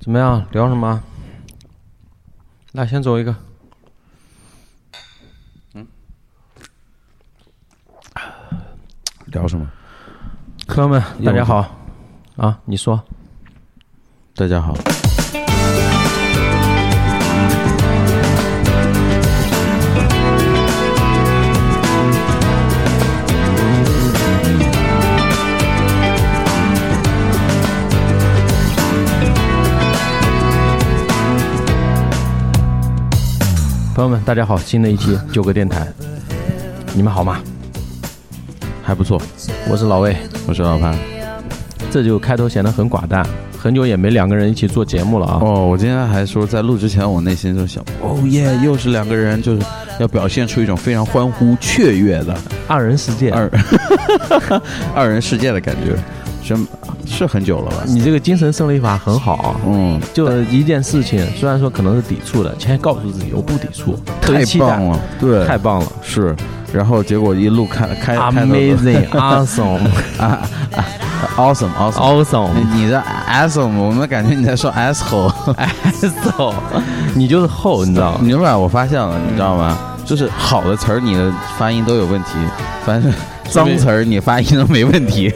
怎么样？聊什么？来，先走一个。嗯聊什么？朋友们，大家好。啊，你说。大家好。朋友们，大家好，新的一期九个电台，你们好吗？还不错，我是老魏，我是老潘。这就开头显得很寡淡，很久也没两个人一起做节目了啊。哦，我今天还说，在录之前，我内心就想，哦耶，又是两个人，就是要表现出一种非常欢呼雀跃的二人世界，二 二人世界的感觉，真是很久了吧？你这个精神胜利法很好，嗯，就一件事情，虽然说可能是抵触的，先告诉自己我不抵触，太棒了，对，太棒了，是。然后结果一路开开，Amazing, awesome, 啊 awesome, awesome, awesome。你的 awesome，我们感觉你在说 asshole，asshole，你就是后，你知道吗？明白？我发现了，你知道吗？就是好的词儿，你的发音都有问题；，反正脏词儿，你发音都没问题。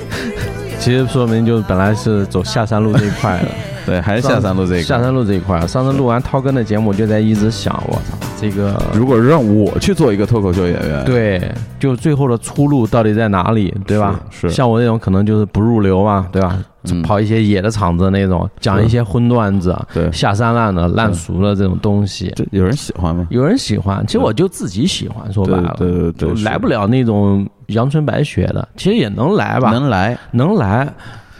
其实说明就本来是走下山路这一块的。对，还是下山路这一块。下山路这一块，上次录完涛哥的节目，就在一直想，我操，这个如果让我去做一个脱口秀演员，对，就最后的出路到底在哪里，对吧？是，像我这种可能就是不入流嘛，对吧？跑一些野的场子那种，讲一些荤段子，对，下三滥的、烂俗的这种东西，有人喜欢吗？有人喜欢，其实我就自己喜欢，说白了，对对对，来不了那种阳春白雪的，其实也能来吧，能来，能来。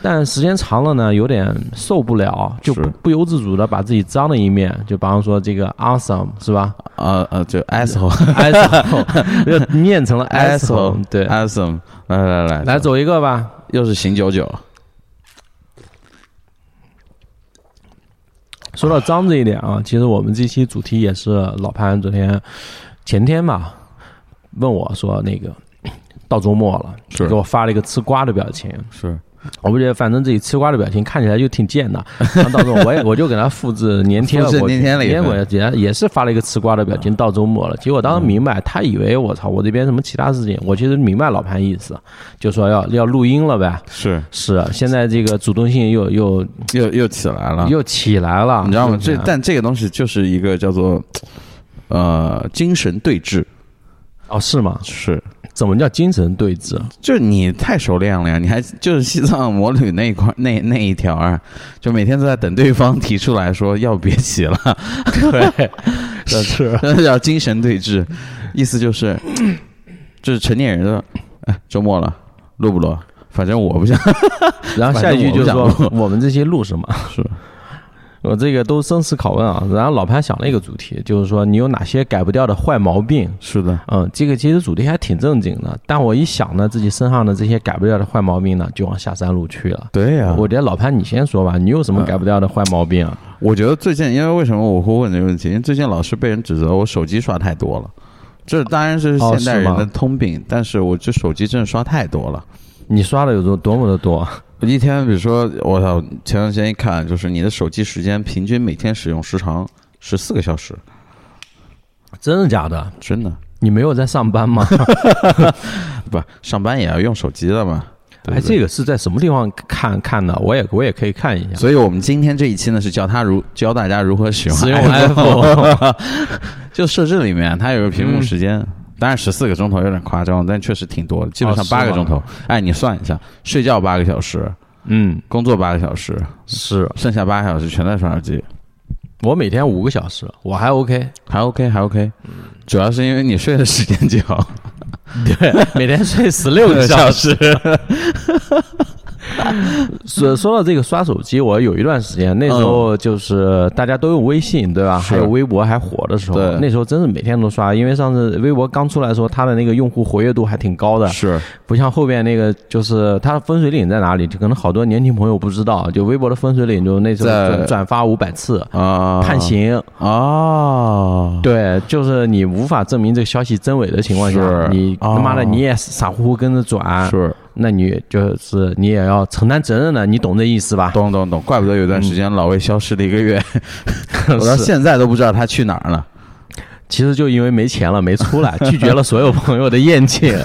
但时间长了呢，有点受不了，就不由自主的把自己脏的一面，就比方说这个 awesome 是吧？呃呃，就 asshole，asshole，念成了 asshole，对，awesome，来来来，来走一个吧，又是邢九九。说到脏这一点啊，其实我们这期主题也是老潘昨天前天吧问我说那个到周末了，是。给我发了一个吃瓜的表情，是。我不觉得，反正自己吃瓜的表情看起来就挺贱的。到时候我也我就给他复制粘贴了，粘贴了，粘过也也是发了一个吃瓜的表情。到周末了，结果当时明白，他以为我操，我这边什么其他事情，我其实明白老潘意思，就说要要录音了呗。是是，现在这个主动性又又又又起来了，又起来了，你知道吗？这但这个东西就是一个叫做呃精神对峙。哦，是吗？是。怎么叫精神对峙？就你太熟练了呀！你还就是西藏摩旅那一块那那一条啊，就每天都在等对方提出来说要别骑了。对，是，那叫精神对峙，意思就是，就是成年人的。哎，周末了，录不录？反正我不想。然后下一句就是说，我们这些录什么？是。我这个都生死拷问啊，然后老潘想了一个主题，就是说你有哪些改不掉的坏毛病？是的，嗯，这个其实主题还挺正经的，但我一想呢，自己身上的这些改不掉的坏毛病呢，就往下山路去了。对呀，我觉得老潘你先说吧，你有什么改不掉的坏毛病啊？我觉得最近，因为为什么我会问这个问题？因为最近老是被人指责我手机刷太多了，这当然是现代人的通病，但是我这手机真的刷太多了。你刷的有多多么的多？一天，比如说，我操，前段时间一看，就是你的手机时间平均每天使用时长十四个小时，真的假的？真的。你没有在上班吗？不，上班也要用手机的嘛。哎，这个是在什么地方看看的？我也我也可以看一下。所以我们今天这一期呢，是教他如教大家如何使用使用 iPhone。就设置里面，它有个屏幕时间。当然十四个钟头有点夸张，但确实挺多的，基本上八个钟头。哎，你算一下，睡觉八个小时，嗯，工作八个小时，是，剩下八个小时全在刷手机。我每天五个小时，我还 OK，还 OK，还 OK。主要是因为你睡的时间久，对，每天睡十六个小时。说说到这个刷手机，我有一段时间，那时候就是大家都用微信，对吧？还有微博还火的时候，那时候真是每天都刷。因为上次微博刚出来的时候，它的那个用户活跃度还挺高的，是不像后边那个，就是它的分水岭在哪里？就可能好多年轻朋友不知道，就微博的分水岭，就那时候转发五百次啊，判刑啊，对，就是你无法证明这个消息真伪的情况下，你他妈的你也傻乎乎跟着转，是。那你就是你也要承担责任的，你懂这意思吧？懂懂懂，怪不得有段时间老魏消失了一个月，我到现在都不知道他去哪儿了。其实就因为没钱了，没出来，拒绝了所有朋友的宴请，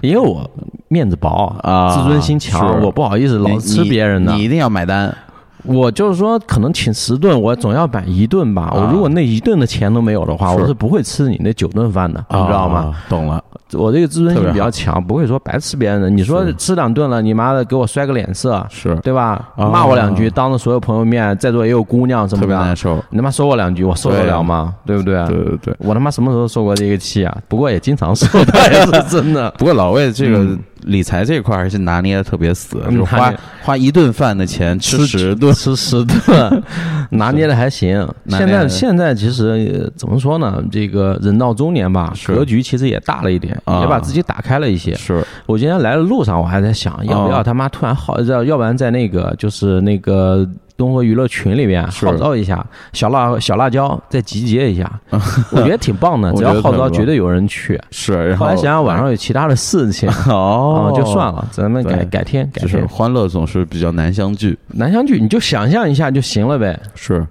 因为我面子薄啊，自尊心强，我不好意思老吃别人的，你一定要买单。我就是说，可能请十顿，我总要摆一顿吧。我如果那一顿的钱都没有的话，我是不会吃你那九顿饭的，你知道吗？懂了。我这个自尊心比较强，不会说白吃别人的。你说吃两顿了，你妈的给我摔个脸色，是对吧？骂我两句，当着所有朋友面，在座也有姑娘什么的，特别难受。你他妈说我两句，我受得了吗？对不对？对对对，我他妈什么时候受过这个气啊？不过也经常受，也是真的。不过老魏这个。理财这块还是拿捏的特别死，就花花一顿饭的钱吃十顿，吃十顿，拿捏的还行。现在现在其实怎么说呢？这个人到中年吧，格局其实也大了一点，也把自己打开了一些。是我今天来的路上，我还在想，要不要他妈突然好，要要不然在那个就是那个。东河娱乐群里面号召一下小辣小辣椒，再集结一下，我觉得挺棒的。只要号召，绝对有人去。是，后来想想晚上有其他的事情，哦，就算了，咱们改改天。改天。欢乐总是比较难相聚，难相聚，你就想象一下就行了呗。是，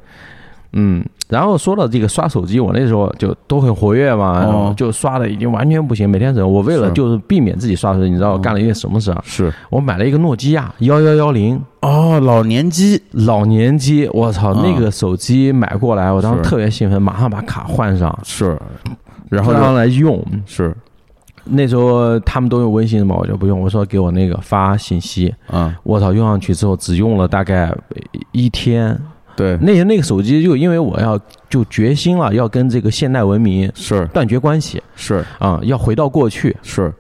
嗯。然后说到这个刷手机，我那时候就都很活跃嘛，就刷的已经完全不行。每天整？我为了就是避免自己刷手机，你知道我干了一件什么事啊？是我买了一个诺基亚幺幺幺零。哦，老年机，老年机，我操，那个手机买过来，我当时特别兴奋，马上把卡换上。是，然后让来用。是，那时候他们都用微信嘛，我就不用。我说给我那个发信息。嗯，我操，用上去之后只用了大概一天。对，那那个手机就因为我要就决心了，要跟这个现代文明是。断绝关系，是。啊，要回到过去。是，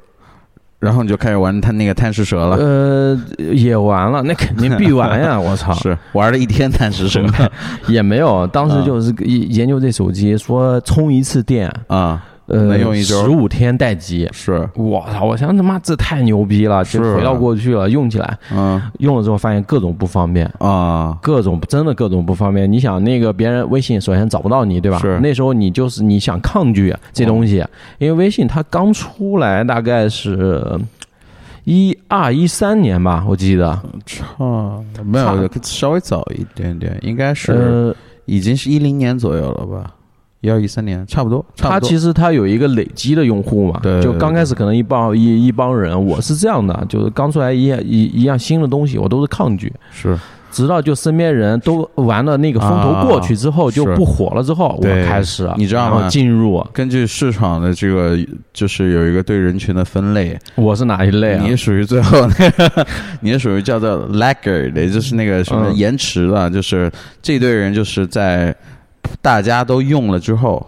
然后你就开始玩他那个贪食蛇了，呃，也玩了，那肯定必玩呀，我操，是玩了一天贪食蛇，也没有，当时就是研究这手机，说充一次电啊。呃，用一周。十五天待机，是。我操！我想他妈这太牛逼了，就回到过去了，用起来，嗯，用了之后发现各种不方便。啊，各种真的各种不方便。你想那个别人微信首先找不到你，对吧？是。那时候你就是你想抗拒这东西，因为微信它刚出来大概是一二一三年吧，我记得，差没有稍微早一点点，应该是已经是一零年左右了吧。一二一三年差不多，他其实他有一个累积的用户嘛，对，就刚开始可能一帮一一帮人，我是这样的，就是刚出来一一一样新的东西，我都是抗拒，是，直到就身边人都玩了那个风头过去之后，就不火了之后，我开始，你知道吗？进入根据市场的这个，就是有一个对人群的分类，我是哪一类啊？你属于最后那个，你是属于叫做 lagger 的，就是那个什么延迟的，就是这堆人就是在。大家都用了之后，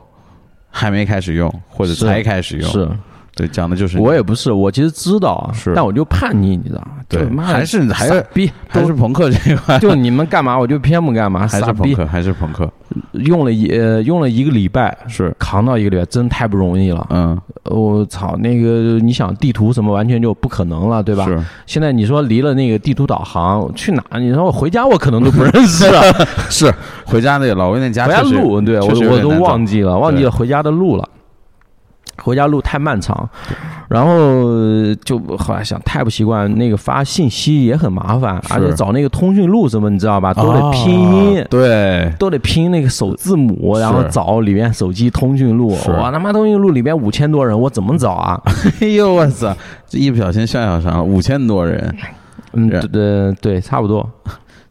还没开始用，或者才开始用，是对讲的就是我也不是，我其实知道啊，是，但我就叛逆，你知道吗？对，还是还是逼，还是朋克这一块，就你们干嘛，我就偏不干嘛，还是朋克，还是朋克。用了一用了一个礼拜，是扛到一个礼拜，真太不容易了。嗯，我操，那个你想地图什么，完全就不可能了，对吧？是。现在你说离了那个地图导航去哪？你说我回家，我可能都不 认识了。是回家那老魏那家回家路，对我我都忘记了，忘记了回家的路了。回家路太漫长，然后就后来想太不习惯，那个发信息也很麻烦，而且找那个通讯录什么，你知道吧？都得拼音，对，都得拼那个首字母，然后找里面手机通讯录。我他妈通讯录里面五千多人，我怎么找啊？哎呦我操！这一不小心笑笑上了五千多人，嗯，对对，差不多。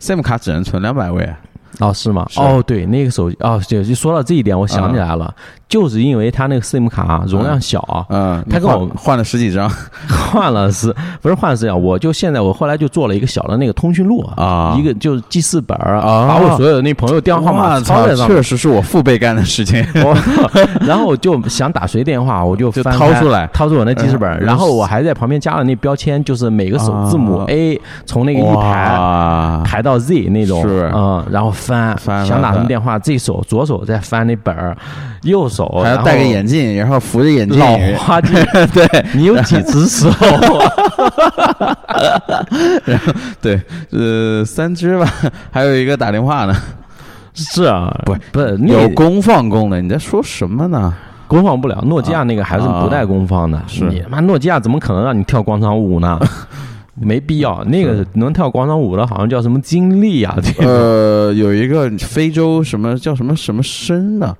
SIM 卡只能存两百位。哦，是吗？哦，对，那个手机，哦，就就说到这一点，我想起来了，就是因为他那个 SIM 卡容量小，嗯，他跟我换了十几张，换了是，不是换了十几张？我就现在，我后来就做了一个小的那个通讯录啊，一个就是记事本儿，把我所有的那朋友电话号码抄在上，确实是我父辈干的事情。然后我就想打谁电话，我就掏出来，掏出我那记事本，然后我还在旁边加了那标签，就是每个首字母 A 从那个一排排到 Z 那种，是。嗯，然后。翻翻想打什么电话，这手左手在翻那本儿，右手还要戴个眼镜，然后扶着眼镜。老花镜 对你有几只手？然后对，呃，三只吧，还有一个打电话呢。是啊，不不是有功放功能？你在说什么呢？功放不了。诺基亚那个还是不带功放的。是你他妈诺基亚怎么可能让你跳广场舞呢？没必要。那个能跳广场舞的，好像叫什么金立啊？呃，有一个非洲什么叫什么什么声的，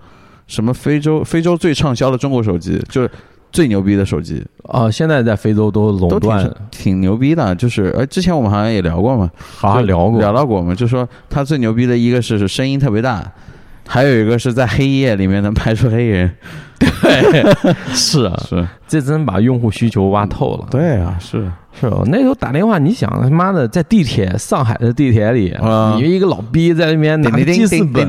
什么非洲非洲最畅销的中国手机，就是最牛逼的手机。呃，现在在非洲都垄断，挺牛逼的。就是呃，之前我们好像也聊过嘛，好像聊过聊到过嘛，就说它最牛逼的一个是声音特别大。还有一个是在黑夜里面能拍出黑人，对，是啊，是，这真把用户需求挖透了。对啊，是。是，那时候打电话，你想他妈的在地铁，上海的地铁里，你一个老逼在那边拿记事本，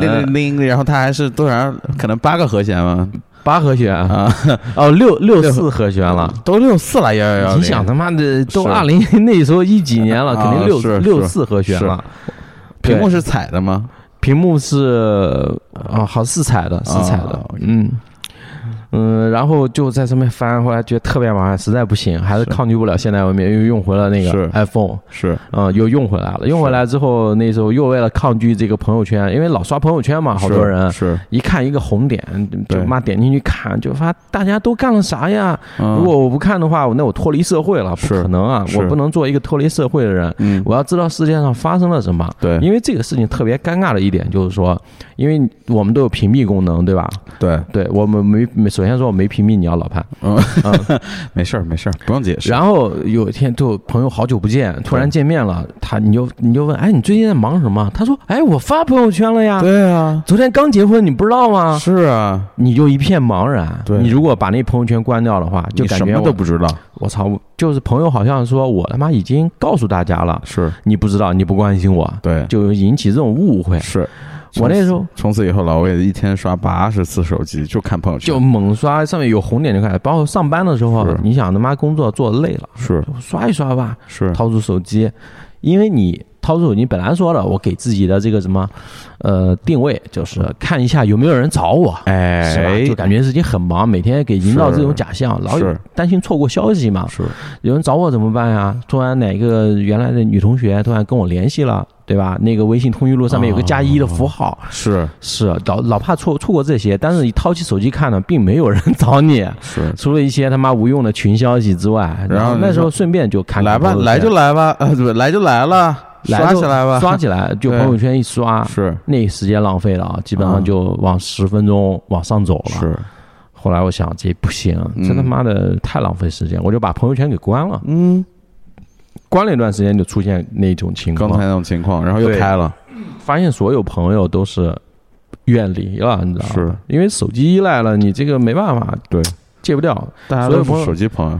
然后他还是多少，可能八个和弦吗？八和弦啊，哦，六六四和弦了，都六四了，幺幺幺。你想他妈的都二零那时候一几年了，肯定六六四和弦了。屏幕是彩的吗？屏幕是啊，好四彩的，四彩的，嗯。嗯，然后就在上面翻，后来觉得特别麻烦，实在不行，还是抗拒不了现代文明，又用回了那个 iPhone，是，嗯，又用回来了。用回来之后，那时候又为了抗拒这个朋友圈，因为老刷朋友圈嘛，好多人是一看一个红点，就妈点进去看，就发大家都干了啥呀？如果我不看的话，那我脱离社会了，不可能啊！我不能做一个脱离社会的人，我要知道世界上发生了什么。对，因为这个事情特别尴尬的一点就是说，因为我们都有屏蔽功能，对吧？对，对我们没没。首先说，我没屏蔽你啊老潘，嗯，没事儿没事儿，不用解释。然后有一天，就朋友好久不见，突然见面了，他你就你就问，哎，你最近在忙什么？他说，哎，我发朋友圈了呀。对啊，昨天刚结婚，你不知道吗？是啊，你就一片茫然。对，你如果把那朋友圈关掉的话，就感觉什么都不知道。我操，就是朋友好像说我他妈已经告诉大家了，是你不知道，你不关心我，对，就引起这种误会。是。我那时候从此以后，老魏一天刷八十次手机，就看朋友圈，就猛刷，上面有红点就开始。包括上班的时候，你想他妈工作做的累了，是。刷一刷吧，是。掏出手机，因为你掏出手机本来说了，我给自己的这个什么，呃，定位就是看一下有没有人找我，哎，就感觉自己很忙，每天给营造这种假象，老有担心错过消息嘛。是有人找我怎么办呀？突然哪个原来的女同学突然跟我联系了。对吧？那个微信通讯录上面有个加一的符号，是是，老老怕错错过这些。但是你掏起手机看呢，并没有人找你，是除了一些他妈无用的群消息之外。然后那时候顺便就看来吧，来就来吧，呃，对，来就来了，刷起来吧，刷起来，就朋友圈一刷，是。那时间浪费了啊，基本上就往十分钟往上走了。是，后来我想这不行，这他妈的太浪费时间，我就把朋友圈给关了。嗯。关了一段时间，就出现那种情况，刚才那种情况，然后又开了，发现所有朋友都是远离了，你知道吗？是，因为手机依赖了，你这个没办法，对，戒不掉。大家都是手机朋友，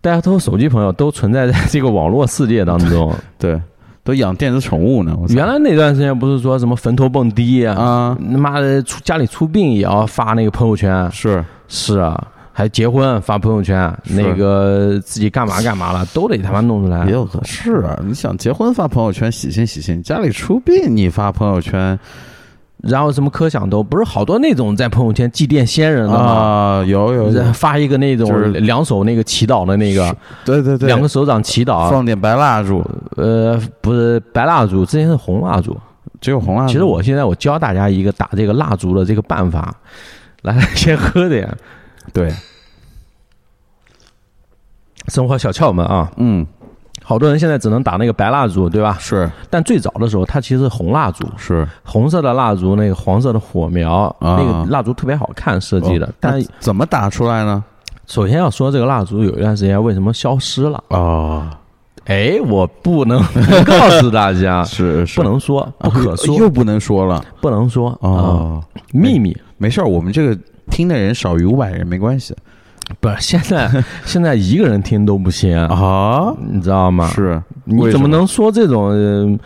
大家都是手机朋友，都存在在这个网络世界当中，对，都养电子宠物呢。原来那段时间不是说什么坟头蹦迪啊，他妈的出家里出殡也要发那个朋友圈，是是啊。还结婚发朋友圈，那个自己干嘛干嘛了，都得他妈弄出来。也有可是啊，你想结婚发朋友圈喜庆喜庆，家里出殡你发朋友圈，然后什么科想都不是好多那种在朋友圈祭奠先人的吗？有有发一个那种两手那个祈祷的那个，对对对，两个手掌祈祷，放点白蜡烛，呃，不是白蜡烛，之前是红蜡烛，只有红蜡烛。其实我现在我教大家一个打这个蜡烛的这个办法，来先喝点。对，生活小窍门啊，嗯，好多人现在只能打那个白蜡烛，对吧？是，但最早的时候，它其实是红蜡烛，是红色的蜡烛，那个黄色的火苗，那个蜡烛特别好看设计的。但怎么打出来呢？首先要说这个蜡烛有一段时间为什么消失了啊？哎，我不能告诉大家，是不能说，不可说，又不能说了，不能说啊，秘密，没事儿，我们这个。听的人少于五百人没关系，不是 现在现在一个人听都不行啊，你知道吗？是，你怎么能说这种？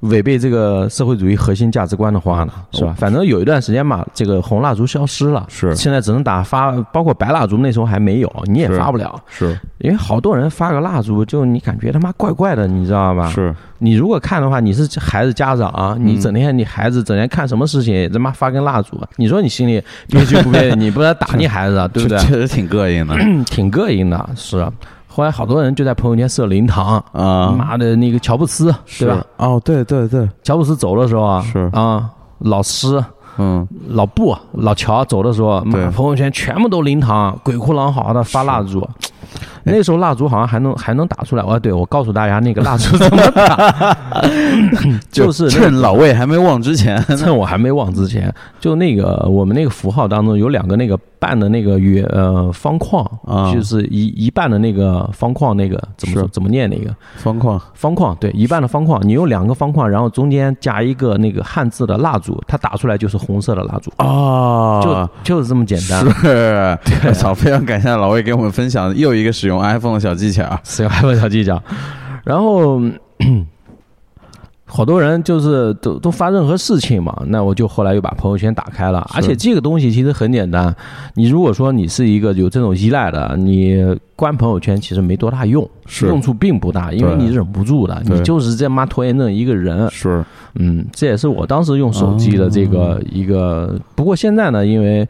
违背这个社会主义核心价值观的话呢，是吧？反正有一段时间嘛，这个红蜡烛消失了，是现在只能打发，包括白蜡烛那时候还没有，你也发不了，是因为好多人发个蜡烛，就你感觉他妈怪怪的，你知道吧？是你如果看的话，你是孩子家长，你整天你孩子整天看什么事情，他妈发根蜡烛，你说你心里憋屈不憋？你不是打你孩子啊，对不对？确实挺膈应的，挺膈应的，是。后来好多人就在朋友圈设灵堂啊，妈的那个乔布斯对吧？哦，对对对，乔布斯走的时候啊，是。啊，老师嗯，老布、老乔走的时候，朋友圈全部都灵堂，鬼哭狼嚎的发蜡烛。那时候蜡烛好像还能还能打出来。哦，对，我告诉大家那个蜡烛怎么打，就是趁老魏还没忘之前，趁我还没忘之前，就那个我们那个符号当中有两个那个半的那个圆呃方框，就是一一半的那个方框，那个怎么怎么念那个方框方框对一半的方框，你用两个方框，然后中间加一个那个汉字的蜡烛，它打出来就是红色的蜡烛啊，就就是这么简单。是，我操！非常感谢老魏给我们分享又一个使用。iPhone 的小技巧，使用 iPhone 小技巧，然后好多人就是都都发任何事情嘛，那我就后来又把朋友圈打开了，而且这个东西其实很简单，你如果说你是一个有这种依赖的，你。关朋友圈其实没多大用，用处并不大，因为你忍不住的，你就是这妈拖延症一个人。是，嗯，这也是我当时用手机的这个一个。不过现在呢，因为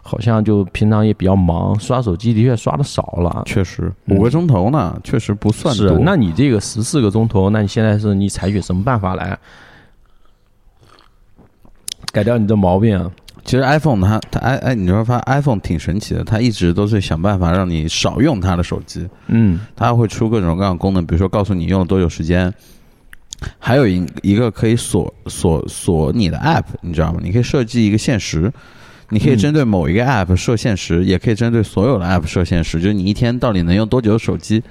好像就平常也比较忙，刷手机的确刷的少了。确实，五个钟头呢，确实不算多。那你这个十四个钟头，那你现在是你采取什么办法来改掉你的毛病啊？其实 iPhone 它它哎哎，你说发 iPhone 挺神奇的，它一直都是想办法让你少用它的手机。嗯，它会出各种各样的功能，比如说告诉你用了多久时间，还有一一个可以锁锁锁你的 App，你知道吗？你可以设计一个限时，你可以针对某一个 App 设限时，也可以针对所有的 App 设限时，就是你一天到底能用多久的手机。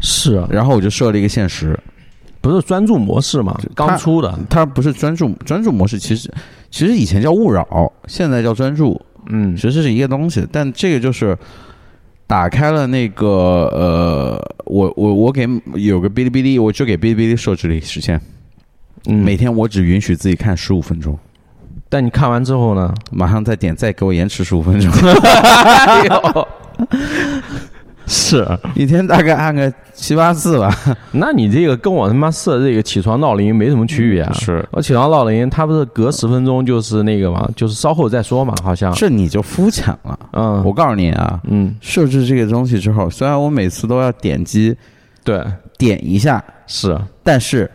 是，然后我就设了一个限时，不是专注模式嘛？刚出的，它不是专注专注模式，其实。其实以前叫勿扰，现在叫专注，嗯，其实是一个东西。但这个就是打开了那个呃，我我我给有个哔哩哔哩，我就给哔哩哔哩设置了一个时间，每天我只允许自己看十五分钟。但你看完之后呢，马上再点，再给我延迟十五分钟。是 一天大概按个七八次吧，那你这个跟我他妈设这个起床闹铃没什么区别啊？是我起床闹铃，它不是隔十分钟就是那个嘛，就是稍后再说嘛，好像。这你就肤浅了。嗯，我告诉你啊，嗯，设置这个东西之后，虽然我每次都要点击，对，点一下是，但是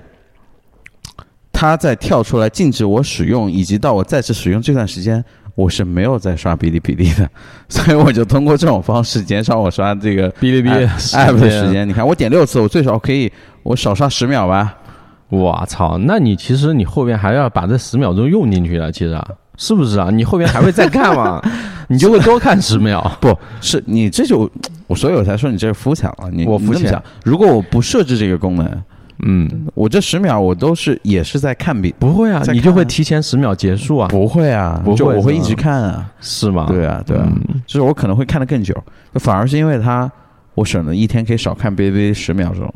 它在跳出来禁止我使用，以及到我再次使用这段时间。我是没有在刷哔哩哔哩的，所以我就通过这种方式减少我刷这个哔哩哔哩 app 的时间。你看，我点六次，我最少可以我少刷十秒吧？我操！那你其实你后边还要把这十秒钟用进去了，其实是不是啊？你后边还会再看吗？你就会多看十秒？不是，你这就我所以我才说你这是肤浅了。你我肤浅。如果我不设置这个功能。嗯，我这十秒我都是也是在看比，不会啊，你就会提前十秒结束啊？不会啊，不会，我会一直看啊，是吗？对啊，对啊，就是我可能会看的更久，反而是因为它，我省了一天可以少看哔哩哔哩十秒钟。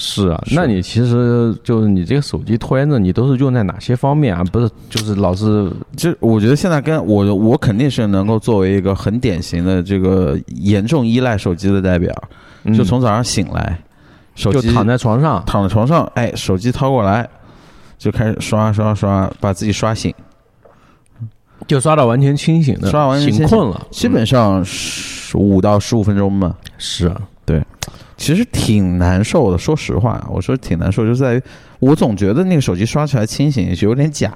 是啊，那你其实就是你这个手机拖延症，你都是用在哪些方面啊？不是，就是老是，就我觉得现在跟我我肯定是能够作为一个很典型的这个严重依赖手机的代表，就从早上醒来。手机躺在床上，躺在床上，哎，手机掏过来，就开始刷刷刷，把自己刷醒，就刷到完全清醒的，刷完醒困了，基本上十五到十五分钟吧。是啊，对，其实挺难受的。说实话，我说挺难受，就在于我总觉得那个手机刷起来清醒，就有点假。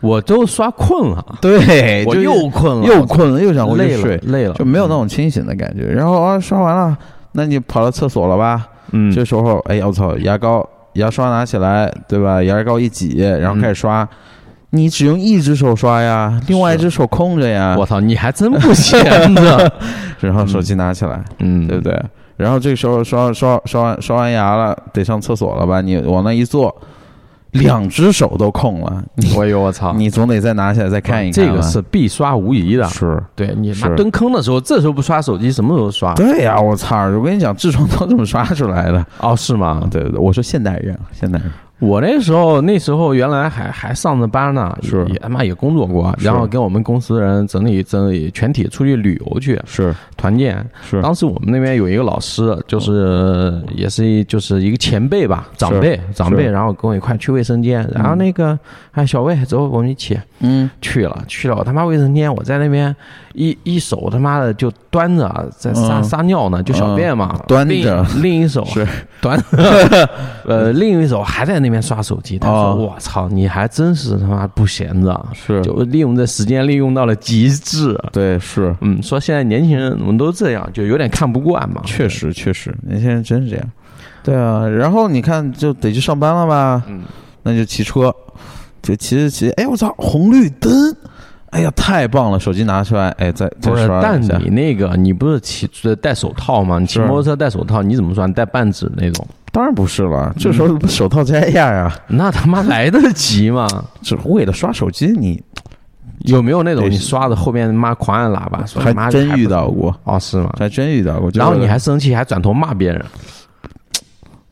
我都刷困了，对，我又困了，又困了，又想回去睡，累了，就没有那种清醒的感觉。然后啊，刷完了，那你跑到厕所了吧？嗯，这时候，哎呀，我操，牙膏、牙刷拿起来，对吧？牙膏一挤，然后开始刷。你只用一只手刷呀，另外一只手空着呀。我操，你还真不闲着。然后手机拿起来，嗯，对不对？然后这个时候刷刷刷完刷完牙了，得上厕所了吧？你往那一坐。两只手都空了，哎呦我操！你总得再拿起来再看一看。这个是必刷无疑的，是对你妈蹲坑的时候，这时候不刷手机，什么时候刷？对呀，我操！我跟你讲，痔疮都这么刷出来的。哦，是吗？对对对，我说现代人，现代人。我那时候，那时候原来还还上着班呢，是。也他妈也工作过，然后跟我们公司的人整理整理全体出去旅游去，是。团建。是。当时我们那边有一个老师，就是也是就是一个前辈吧，长辈长辈，然后跟我一块去卫生间，然后那个哎小魏走，我们一起，嗯，去了去了，我他妈卫生间，我在那边一一手他妈的就。端着在撒撒尿呢，就小便嘛，端着，另一手是。端，呃，另一手还在那边刷手机。他说：“我操，你还真是他妈不闲着，是就利用这时间利用到了极致。”对，是，嗯，说现在年轻人怎么都这样，就有点看不惯嘛。确实，确实，年轻人真是这样。对啊，然后你看，就得去上班了吧？嗯，那就骑车，就骑着骑，哎，我操，红绿灯。哎呀，太棒了！手机拿出来，哎，再再刷但你那个，你不是骑戴手套吗？你骑摩托车戴手套，你怎么刷？你戴半指那种？当然不是了，这时候手套摘下呀。那他妈来得及吗？只为了刷手机，你有没有那种你刷的后面妈狂按喇叭？还真遇到过哦？是吗？还真遇到过。然后你还生气，还转头骂别人，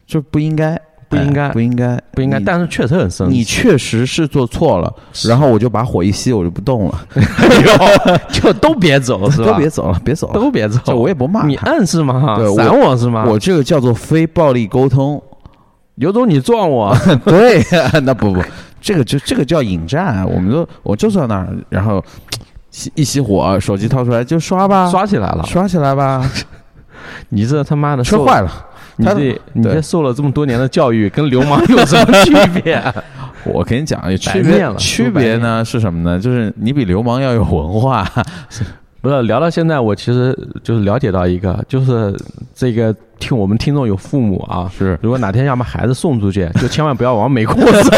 就不应该。不应该，不应该，不应该。但是确实很生气。你确实是做错了，然后我就把火一熄，我就不动了。就都别走，是吧？都别走了，别走，都别走。我也不骂你，暗示吗？对，闪我是吗？我这个叫做非暴力沟通。有种你撞我，对，那不不，这个就这个叫引战。我们都我就坐那儿，然后熄一熄火，手机掏出来就刷吧，刷起来了，刷起来吧。你这他妈的摔坏了。你这你这受了这么多年的教育，跟流氓有什么区别？我跟你讲，区别区别呢是什么呢？就是你比流氓要有文化。不是聊到现在，我其实就是了解到一个，就是这个听我们听众有父母啊，是如果哪天要把孩子送出去，就千万不要往美国走。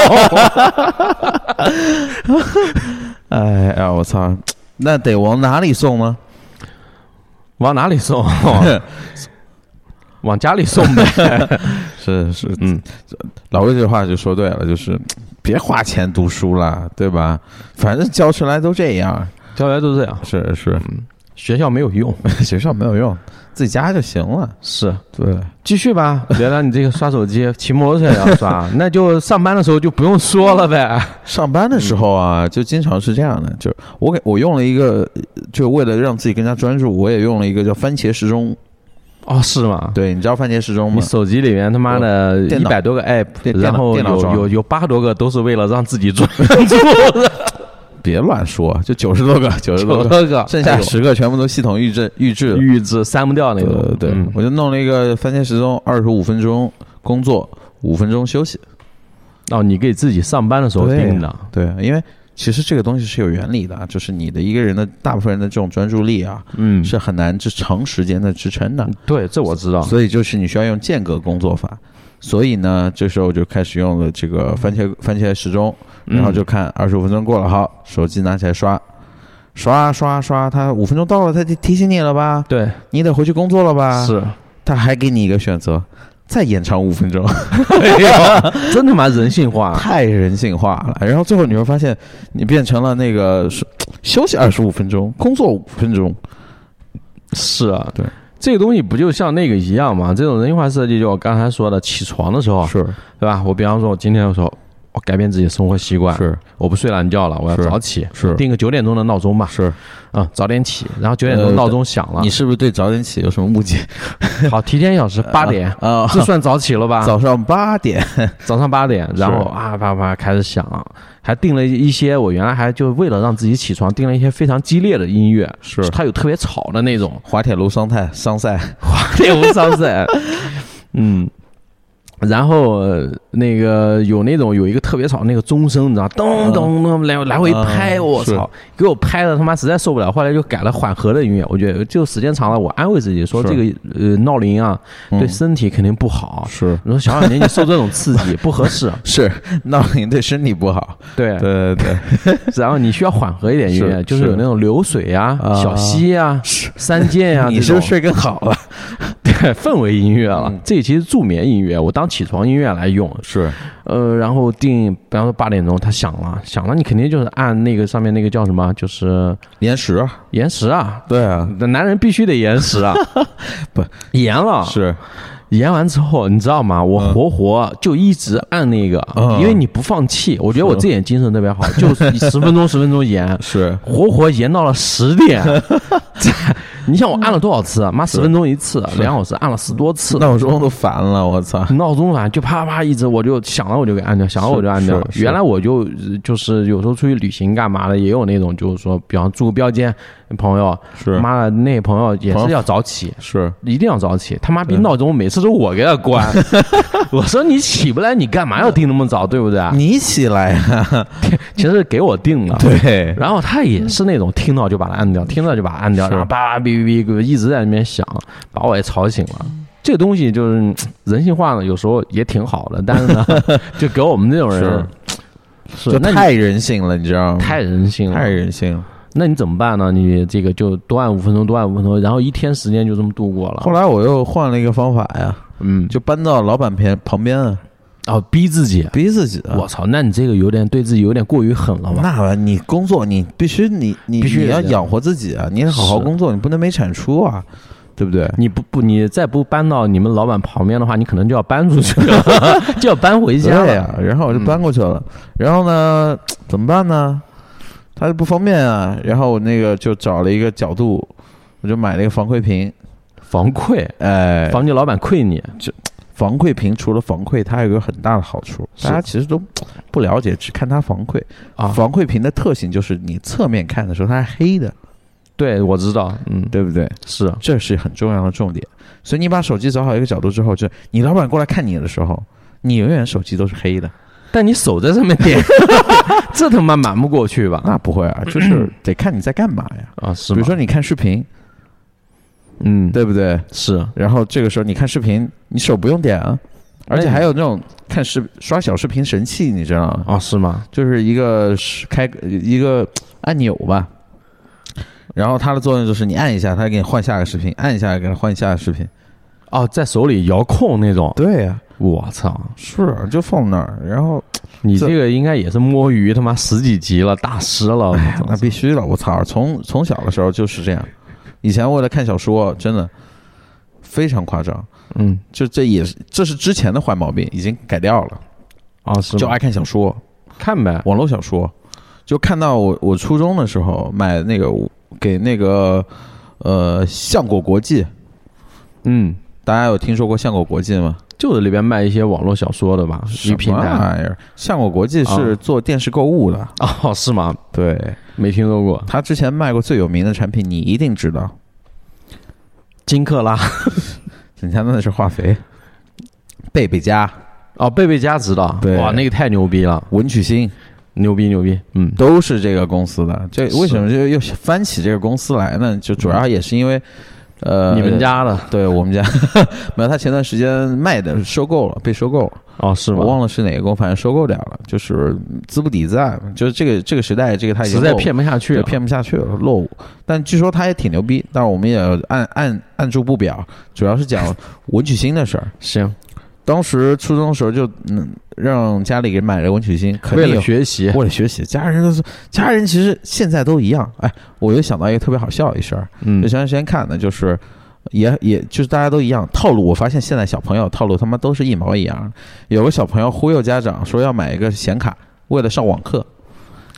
哎呀，我操，那得往哪里送呢？往哪里送？往家里送呗，是是，嗯，老魏这话就说对了，就是别花钱读书了，对吧？反正教出来都这样，教来都这样，是是，学校没有用，学校没有用，自己家就行了。是对，继续吧。原来你这个刷手机、骑摩托车也要刷，那就上班的时候就不用说了呗。上班的时候啊，就经常是这样的，就我给我用了一个，就为了让自己更加专注，我也用了一个叫番茄时钟。哦，是吗？对，你知道番茄时钟吗？你手机里面他妈的一百多个 app，然后有有有八多个都是为了让自己专注。别乱说，就 九十多个，九十多个，剩下十个全部都系统预制预制预制删不掉那个。对，我就弄了一个番茄时钟，二十五分钟工作，五分钟休息。哦，你给自己上班的时候定的？对，因为。其实这个东西是有原理的，就是你的一个人的大部分人的这种专注力啊，嗯，是很难支长时间的支撑的。对，这我知道。所以就是你需要用间隔工作法。所以呢，这时候就开始用了这个番茄番茄时钟，然后就看二十五分钟过了，好，手机拿起来刷，刷刷刷，它五分钟到了，它就提醒你了吧？对，你得回去工作了吧？是，他还给你一个选择。再延长五分钟，真他妈人性化，太人性化了。然后最后你会发现，你变成了那个休息二十五分钟，工作五分钟。是啊，对，这个东西不就像那个一样吗？这种人性化设计，就我刚才说的，起床的时候，是，对吧？我比方说，我今天的时候。我改变自己的生活习惯，是。我不睡懒觉了，我要早起，是。定个九点钟的闹钟吧，是。啊，早点起，然后九点钟闹钟响了，你是不是。对早点起有什么误解？好，提前一小时 八点。啊，这算早起了吧？早上八点，早上八点，然后啊啪啪开始响，还定了一些我原来还就为了让自己起床定了一些非常激烈的音乐，是。它有特别吵的那种，滑铁卢桑泰桑塞，滑铁卢桑塞，嗯。然后那个有那种有一个特别吵那个钟声，你知道，咚咚咚来来回拍，我操，给我拍的他妈实在受不了。后来就改了缓和的音乐，我觉得就时间长了，我安慰自己说这个呃闹铃啊对身体肯定不好。是你说小小年纪受这种刺激 不合适。是闹铃对身体不好。对对对对。然后你需要缓和一点音乐，就是有那种流水呀、小溪呀、山涧呀。你是不是睡更好了？对，氛围音乐了。这其实助眠音乐，我当。起床音乐来用。是，呃，然后定，比方说八点钟它响了，响了，你肯定就是按那个上面那个叫什么，就是延时，延时啊，对啊，那男人必须得延时啊，不。延了。是，延完之后你知道吗？我活活就一直按那个，因为你不放弃，我觉得我这点精神特别好，就是十分钟十分钟延，是。活活延到了十点。你想我按了多少次？妈十分钟一次，两小时按了十多次，闹钟都烦了，我操！闹钟烦就啪啪一直，我就想了我就给按掉，想了我就按掉。原来我就就是有时候出去旅行干嘛的，也有那种就是说，比方住个标间。朋友是妈的，那朋友也是要早起，是一定要早起。他妈逼闹钟，每次都我给他关。我说你起不来，你干嘛要定那么早，对不对？你起来呀，其实给我定了。对，然后他也是那种听到就把它按掉，听到就把它按掉，然后叭叭哔哔哔一直在那边响，把我也吵醒了。这个东西就是人性化呢，有时候也挺好的，但是呢，就给我们这种人是太人性了，你知道吗？太人性了，太人性了。那你怎么办呢？你这个就多按五分钟，多按五分钟，然后一天时间就这么度过了。后来我又换了一个方法呀，嗯，就搬到老板边旁边，哦，逼自己，逼自己。我操，那你这个有点对自己有点过于狠了吧？那你工作你必须你你必须你要养活自己啊，你得好好工作，你不能没产出啊，对不对？你不不你再不搬到你们老板旁边的话，你可能就要搬出去了，就要搬回家了呀。然后我就搬过去了，然后呢，怎么办呢？他就不方便啊，然后我那个就找了一个角度，我就买了一个防窥屏，防窥，哎，防你老板窥你。就防窥屏除了防窥，它还有一个很大的好处，大家其实都不了解，只看它防窥啊。防窥屏的特性就是你侧面看的时候它是黑的，对我知道，嗯，对不对？是，这是很重要的重点。所以你把手机找好一个角度之后，就你老板过来看你的时候，你永远手机都是黑的。但你手在上面点，这他妈瞒不过去吧？那不会啊，就是得看你在干嘛呀。啊，是。比如说你看视频，嗯，对不对？是。然后这个时候你看视频，你手不用点啊，而且还有那种看视刷小视频神器，你知道吗？啊，是吗？就是一个开一个按钮吧，然后它的作用就是你按一下，它给你换下个视频；按一下，给它换下个视频。哦，在手里遥控那种。对呀。我操，是就放那儿，然后你这个应该也是摸鱼他妈十几级了，大师了，那必须的，我操！从从小的时候就是这样，以前为了看小说，真的非常夸张，嗯，就这也是这是之前的坏毛病，已经改掉了，啊，是就爱看小说，看呗，网络小说，就看到我我初中的时候买那个给那个呃相果国际，嗯，大家有听说过相果国际吗？就是里边卖一些网络小说的吧，什么玩意儿？相果国际是做电视购物的哦，是吗？对，没听说过。他之前卖过最有名的产品，你一定知道，金克拉。你看那是化肥，贝贝佳哦，贝贝佳知道，哇，那个太牛逼了。文曲星，牛逼牛逼，嗯，都是这个公司的。这为什么就又翻起这个公司来呢？就主要也是因为。呃，你们家的，对我们家，没有他前段时间卖的收购了，被收购了。哦，是吗？我忘了是哪个公，反正收购掉了，就是资不抵债，就是这个这个时代，这个他实在骗不下去了，骗不下去了，落伍。但据说他也挺牛逼，但是我们也按按按住不表，主要是讲文曲星的事儿。行。当时初中的时候就嗯让家里给买了文曲星，为了学习，为了学习，家人都是家人，其实现在都一样。哎，我又想到一个特别好笑一事儿，嗯，就前段时间看的，就是也也就是大家都一样套路。我发现现在小朋友套路他妈都是一毛一样。有个小朋友忽悠家长说要买一个显卡，为了上网课，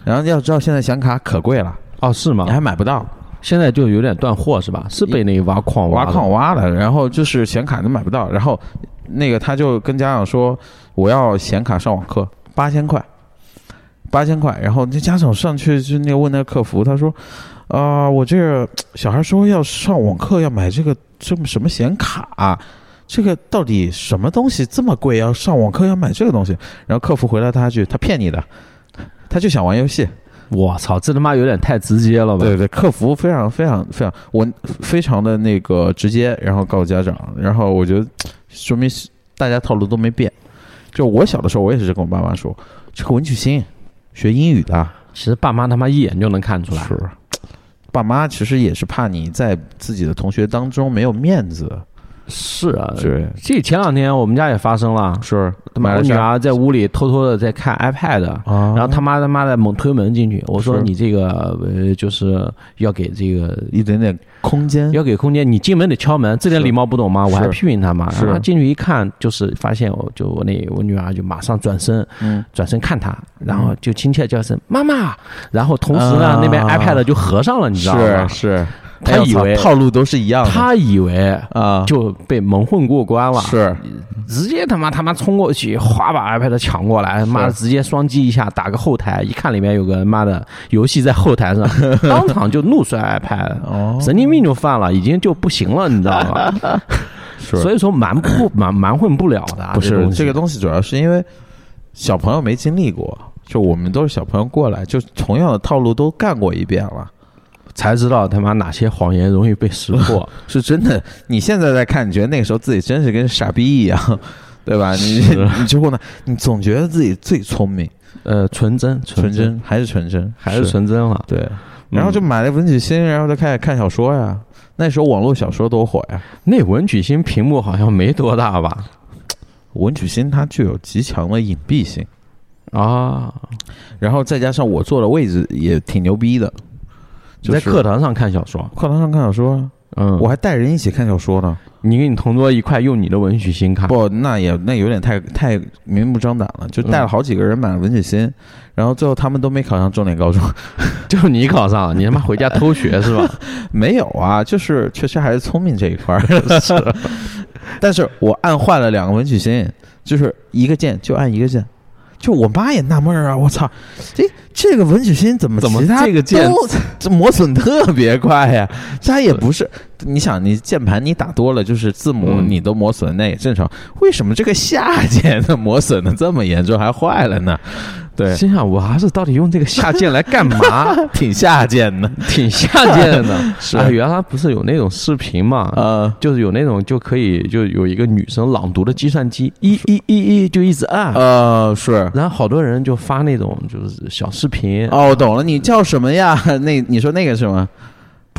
然后要知道现在显卡可贵了哦，是吗？你还买不到，现在就有点断货是吧？是被那挖矿挖矿挖的，然后就是显卡都买不到，然后。那个他就跟家长说：“我要显卡上网课，八千块，八千块。”然后那家长上去就那个问那个客服，他说：“啊，我这个小孩说要上网课要买这个这么什么显卡，这个到底什么东西这么贵？要上网课要买这个东西？”然后客服回了他一句：“他骗你的，他就想玩游戏。”我操，这他妈有点太直接了吧？对对，客服非常非常非常我非常的那个直接，然后告诉家长，然后我觉得说明大家套路都没变。就我小的时候，我也是跟我爸妈说，这个文曲星学英语的，其实爸妈他妈一眼就能看出来。是，爸妈其实也是怕你在自己的同学当中没有面子。是啊，对，这前两天我们家也发生了，是，我女儿在屋里偷偷的在看 iPad，然后他妈他妈的猛推门进去，我说你这个呃就是要给这个一点点空间，要给空间，你进门得敲门，这点礼貌不懂吗？我还批评他嘛，然后进去一看，就是发现我就我那我女儿就马上转身，嗯，转身看他，然后就亲切叫声妈妈，然后同时呢那边 iPad 就合上了，你知道吗？是是。他以为套路都是一样的，他以为啊。就被蒙混过关了，是。直接他妈他妈冲过去，哗把 iPad 抢过来，妈的直接双击一下，打个后台，一看里面有个妈的游戏在后台上，当场就怒摔 iPad，神经病就犯了，已经就不行了，你知道吗？所以说蛮不蛮蛮 混不了的，不是这个东西，主要是因为小朋友没经历过，就我们都是小朋友过来，就同样的套路都干过一遍了，才知道他妈哪些谎言容易被识破，是真的。你现在在看，你觉得那个时候自己真是跟傻逼一样，对吧？你你之后呢？你总觉得自己最聪明，呃，纯真，纯真还是纯真，还是纯真了。对，然后就买了文曲星，然后就开始看小说呀。那时候网络小说多火呀！那文曲星屏幕好像没多大吧？文曲星它具有极强的隐蔽性啊，然后再加上我坐的位置也挺牛逼的，在课堂上看小说，课堂上看小说，嗯，我还带人一起看小说呢。你跟你同桌一块用你的文曲星看？不，那也那有点太太明目张胆了，就带了好几个人买了文曲星，然后最后他们都没考上重点高中，就你考上了，你他妈回家偷学是吧？没有啊，就是确实还是聪明这一块儿，但是我按坏了两个文曲星，就是一个键就按一个键。就我妈也纳闷啊，我操，这这个文曲星怎么怎么这个键这 磨损特别快呀？它也不是，你想你键盘你打多了，就是字母你都磨损，那也正常。为什么这个下键的 磨损的这么严重，还坏了呢？对，心想我儿子到底用这个下贱来干嘛？挺下贱的，挺下贱的。是啊，原来不是有那种视频嘛？呃，就是有那种就可以就有一个女生朗读的计算机，一一一一就一直按。呃，是。然后好多人就发那种就是小视频。哦，我懂了，你叫什么呀？那你说那个是吗？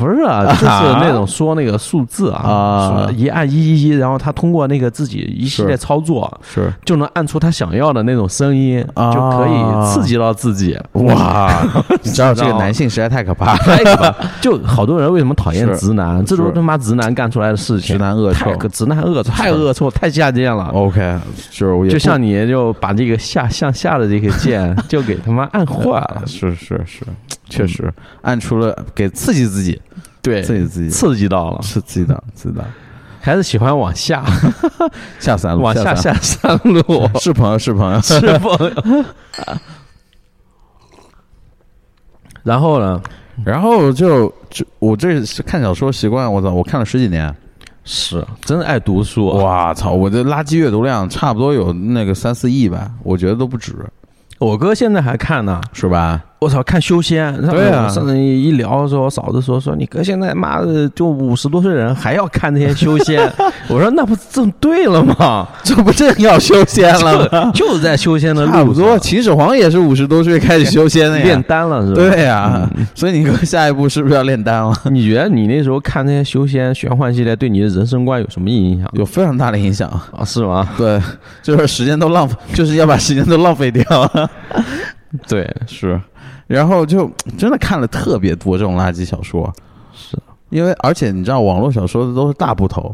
不是啊，就是那种说那个数字啊，一按一一一，然后他通过那个自己一系列操作，是就能按出他想要的那种声音，就可以刺激到自己。哇，你知道这个男性实在太可怕，太可怕。就好多人为什么讨厌直男？这都是他妈直男干出来的事情。直男恶臭，直男恶臭，太恶臭，太下贱了。OK，就是就像你就把这个下向下的这个键 就给他妈按坏了。是是是，确实按出了给刺激自己。对，刺激自己刺激到了，是自己的，自己的，还是喜欢往下 下三路，往下下三路，是朋友，是朋友，是朋友。然后呢？然后就就我这看小说习惯，我操，我看了十几年，是真爱读书。哇操，我的垃圾阅读量差不多有那个三四亿吧，我觉得都不止。我哥现在还看呢，是吧？我操，看修仙，对啊，上次一聊说，我嫂子说说，你哥现在妈的就五十多岁人还要看那些修仙，我说那不正对了吗？这不正要修仙了吗？就是在修仙的路，差不多。秦始皇也是五十多岁开始修仙的呀，炼丹了是吧？对呀，所以你哥下一步是不是要炼丹了？你觉得你那时候看那些修仙玄幻系列，对你的人生观有什么影响？有非常大的影响啊？是吗？对，就是时间都浪费，就是要把时间都浪费掉。对，是。然后就真的看了特别多这种垃圾小说，是。因为而且你知道网络小说的都是大部头，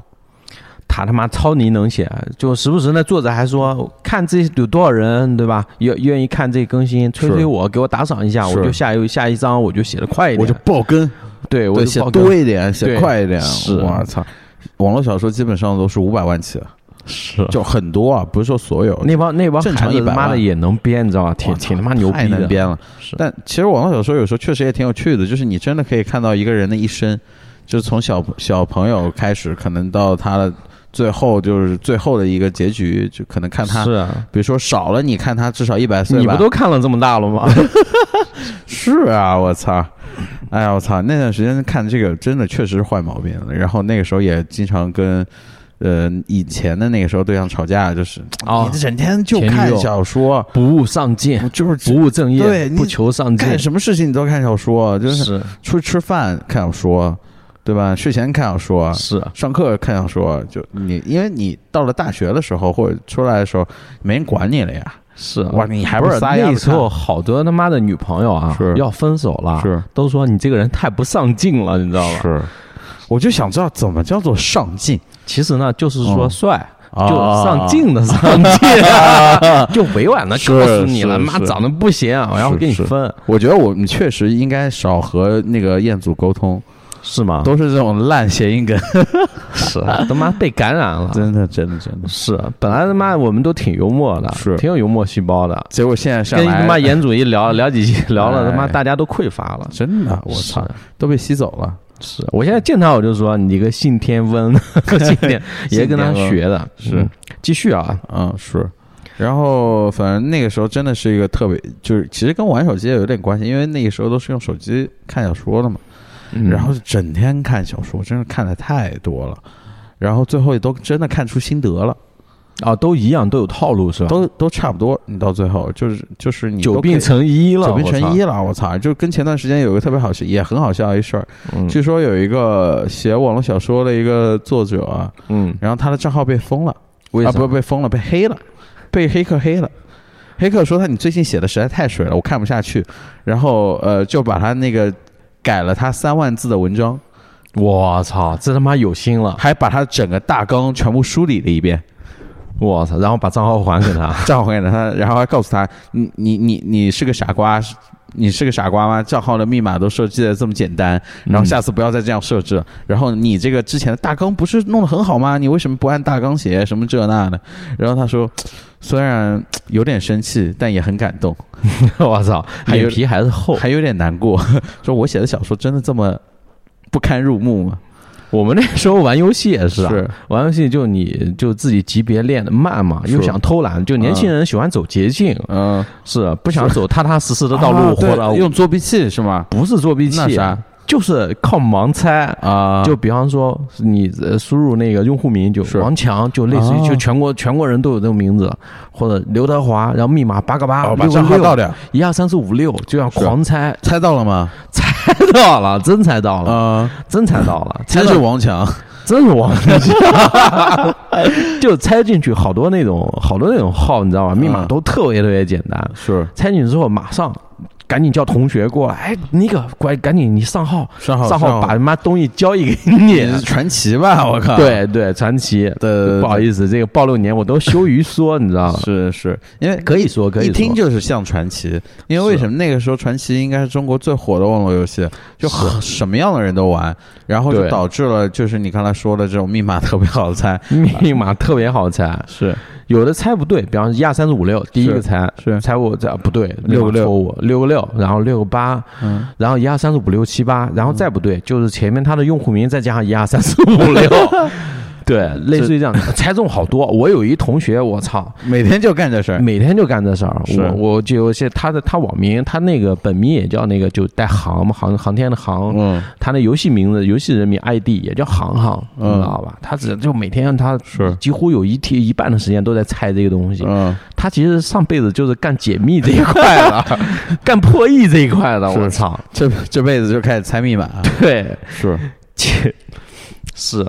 他他妈超级能写，就时不时那作者还说看这有多少人对吧？愿愿意看这更新，催催我，给我打赏一下，我就下一下一章我就写的快一点，我就爆更，对我写多一点，写快一点，是，我操，网络小说基本上都是五百万起。是，就很多啊，不是说所有那帮那帮正常一妈的也能编，你知道吗？挺挺他妈牛逼的，编了。但其实网络小说有时候确实也挺有趣的，就是你真的可以看到一个人的一生，就是从小小朋友开始，可能到他的最后，就是最后的一个结局，就可能看他是啊。比如说少了，你看他至少一百岁，你不都看了这么大了吗？是啊，我操！哎呀，我操！那段时间看这个真的确实是坏毛病了。然后那个时候也经常跟。呃，以前的那个时候对象吵架就是，你整天就看小说，不务上进，就是不务正业，对，不求上进，干什么事情你都看小说，就是。出去吃饭看小说，对吧？睡前看小说，是。上课看小说，就你，因为你到了大学的时候或者出来的时候，没人管你了呀。是哇，你还不是那时候好多他妈的女朋友啊，要分手了，是。都说你这个人太不上进了，你知道吧？是，我就想知道怎么叫做上进。其实呢，就是说帅，就上镜的上镜，就委婉的告诉你了，妈长得不行，我要跟你分。我觉得我们确实应该少和那个彦祖沟通，是吗？都是这种烂谐音梗，是他妈被感染了，真的，真的，真的。是。本来他妈我们都挺幽默的，是。挺有幽默细胞的，结果现在上跟他妈彦祖一聊 聊几句，聊了他妈大家都匮乏了，真的，我操，都被吸走了。是我现在见他我就说你个信天翁，信天 也跟他学的，是继续啊，嗯是。然后，反正那个时候真的是一个特别，就是其实跟玩手机也有点关系，因为那个时候都是用手机看小说的嘛，然后整天看小说，真是看的太多了，然后最后也都真的看出心得了，啊，都一样，都有套路是吧？都都差不多，你到最后就是就是你久病成医了，久病成医了，我操！就跟前段时间有个特别好笑，也很好笑一事儿，据说有一个写网络小说的一个作者啊，嗯，然后他的账号被封了，啊，不被封了，被黑了。被黑客黑了，黑客说他你最近写的实在太水了，我看不下去，然后呃就把他那个改了他三万字的文章，我操，这他妈有心了，还把他整个大纲全部梳理了一遍，我操，然后把账号还给他，账号还给他，然后还告诉他你你你你是个傻瓜。你是个傻瓜吗？账号的密码都设计的这么简单，然后下次不要再这样设置。然后你这个之前的大纲不是弄得很好吗？你为什么不按大纲写？什么这那的？然后他说，虽然有点生气，但也很感动。我操，脸皮还是厚，还有点难过。说我写的小说真的这么不堪入目吗？我们那时候玩游戏也是啊，玩游戏就你就自己级别练的慢嘛，又想偷懒，就年轻人喜欢走捷径，嗯，是不想走踏踏实实的道路，或者用作弊器是吗？不是作弊器，就是靠盲猜啊。就比方说你输入那个用户名就王强，就类似于就全国全国人都有这种名字，或者刘德华，然后密码八个八六个六，一二三四五六，就要狂猜，猜到了吗？猜。到了，真猜到了，啊，真猜到了，真是王强，真是王强，就猜进去好多那种好多那种号，你知道吧？密码都特别特别简单，是猜进去之后马上。赶紧叫同学过来！哎，那个，乖，赶紧你上号，上号，上号，把他妈东西交易给你。传奇吧，我靠！对对，传奇。对，不好意思，这个暴露年我都羞于说，你知道吗？是是，因为可以说，可以一听就是像传奇。因为为什么那个时候传奇应该是中国最火的网络游戏，就什么样的人都玩，然后就导致了就是你刚才说的这种密码特别好猜，密码特别好猜，是。有的猜不对，比方说一二三四五六，第一个猜是。猜我这不对，六个六。错误，六个六，然后六个八，嗯，然后一二三四五六七八，然后再不对，就是前面他的用户名再加上一二三四五六。对，类似于这样，猜中好多。我有一同学，我操，每天就干这事儿，每天就干这事儿。我我就有些他的他网名，他那个本名也叫那个就带航嘛，航航天的航。嗯，他那游戏名字、游戏人名 ID 也叫航航，你知道吧？他只就每天他是几乎有一天一半的时间都在猜这个东西。嗯，他其实上辈子就是干解密这一块的，干破译这一块的。我操，这这辈子就开始猜密码。对，是，是。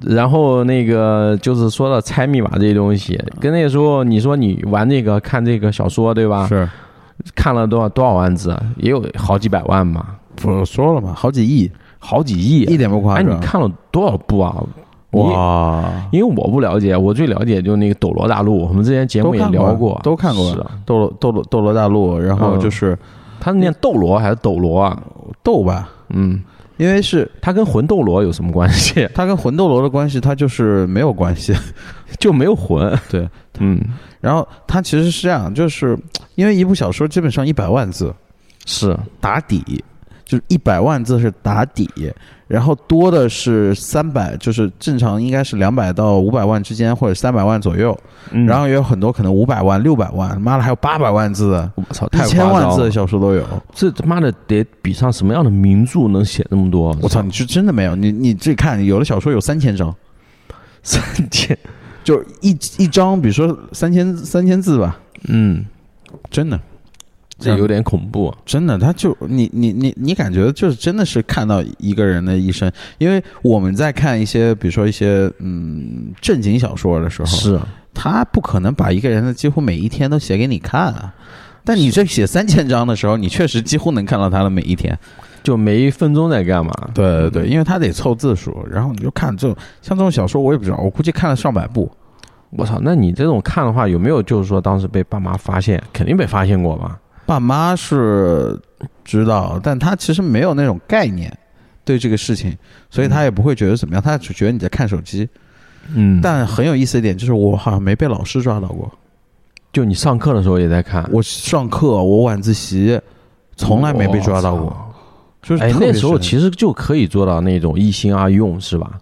然后那个就是说到猜密码这些东西，跟那时候你说你玩那个看这个小说对吧？是，看了多少多少万字，也有好几百万嘛。不说了嘛，好几亿，好几亿，一点不夸张。哎，你看了多少部啊？哇！因为我不了解，我最了解就那个《斗罗大陆》，我们之前节目也聊过，都看过。是《斗罗斗罗斗罗大陆》，然后就是，他是念斗罗还是斗罗啊？斗吧，嗯。因为是它跟魂斗罗有什么关系？它跟魂斗罗的关系，它就是没有关系，就没有魂。对，嗯。然后它其实是这样，就是因为一部小说基本上一百万字，是打底。就是一百万字是打底，然后多的是三百，就是正常应该是两百到五百万之间，或者三百万左右。然后也有很多可能五百万、六百万，妈的还有八百万字的，我操，一千万字的小说都有。这他妈的得比上什么样的名著能写那么多？我操，你是真的没有？你你自己看，有的小说有三千章，三千，就一一章，比如说三千三千字吧。嗯，真的。这有点恐怖，真的，他就你你你你感觉就是真的是看到一个人的一生，因为我们在看一些比如说一些嗯正经小说的时候，是他不可能把一个人的几乎每一天都写给你看啊，但你这写三千章的时候，你确实几乎能看到他的每一天，就每一分钟在干嘛？对对对，因为他得凑字数，然后你就看这种像这种小说，我也不知道，我估计看了上百部，我操，那你这种看的话，有没有就是说当时被爸妈发现？肯定被发现过吧？爸妈是知道，但他其实没有那种概念，对这个事情，所以他也不会觉得怎么样，他只觉得你在看手机。嗯，但很有意思一点就是，我好像没被老师抓到过。就你上课的时候也在看？我上课，我晚自习，从来没被抓到过。就是哎，那时候其实就可以做到那种一心二用，是吧？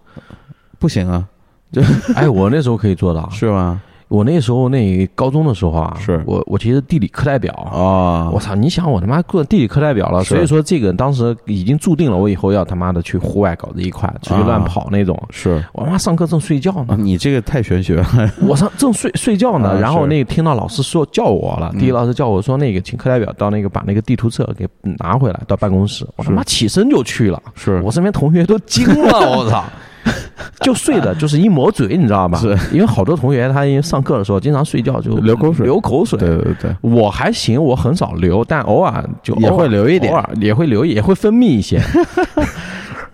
不行啊，就 哎，我那时候可以做到，是吗？我那时候那高中的时候啊，是。我我其实地理课代表。啊，我操！你想我他妈做地理课代表了，所以说这个当时已经注定了，我以后要他妈的去户外搞这一块，出去乱跑那种。是。我他妈上课正睡觉呢，你这个太玄学了。我上正睡睡觉呢，然后那个听到老师说叫我了，地理老师叫我说那个请课代表到那个把那个地图册给拿回来到办公室，我他妈起身就去了，是。我身边同学都惊了，我操！就睡的，就是一抹嘴，你知道吧？是因为好多同学他因为上课的时候经常睡觉就 流口水，流口水。对对对，我还行，我很少流，但偶尔就也会流一点，偶尔也会流，也会分泌一些。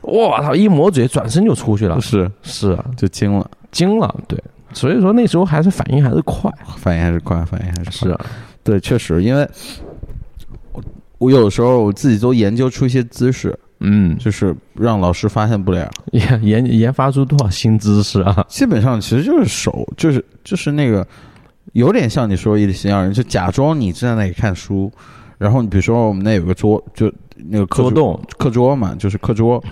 我操！一抹嘴，转身就出去了。是是，就惊了，惊了。对，所以说那时候还是反应还是快，反应还是快，反应还是是。对，确实，因为我我有时候我自己都研究出一些姿势。嗯，就是让老师发现不了，研研研发出多少新知识啊！基本上其实就是手，就是就是那个，有点像你说一心二人，就假装你正在那里看书，然后你比如说我们那有个桌，就那个课桌课桌嘛，就是课桌，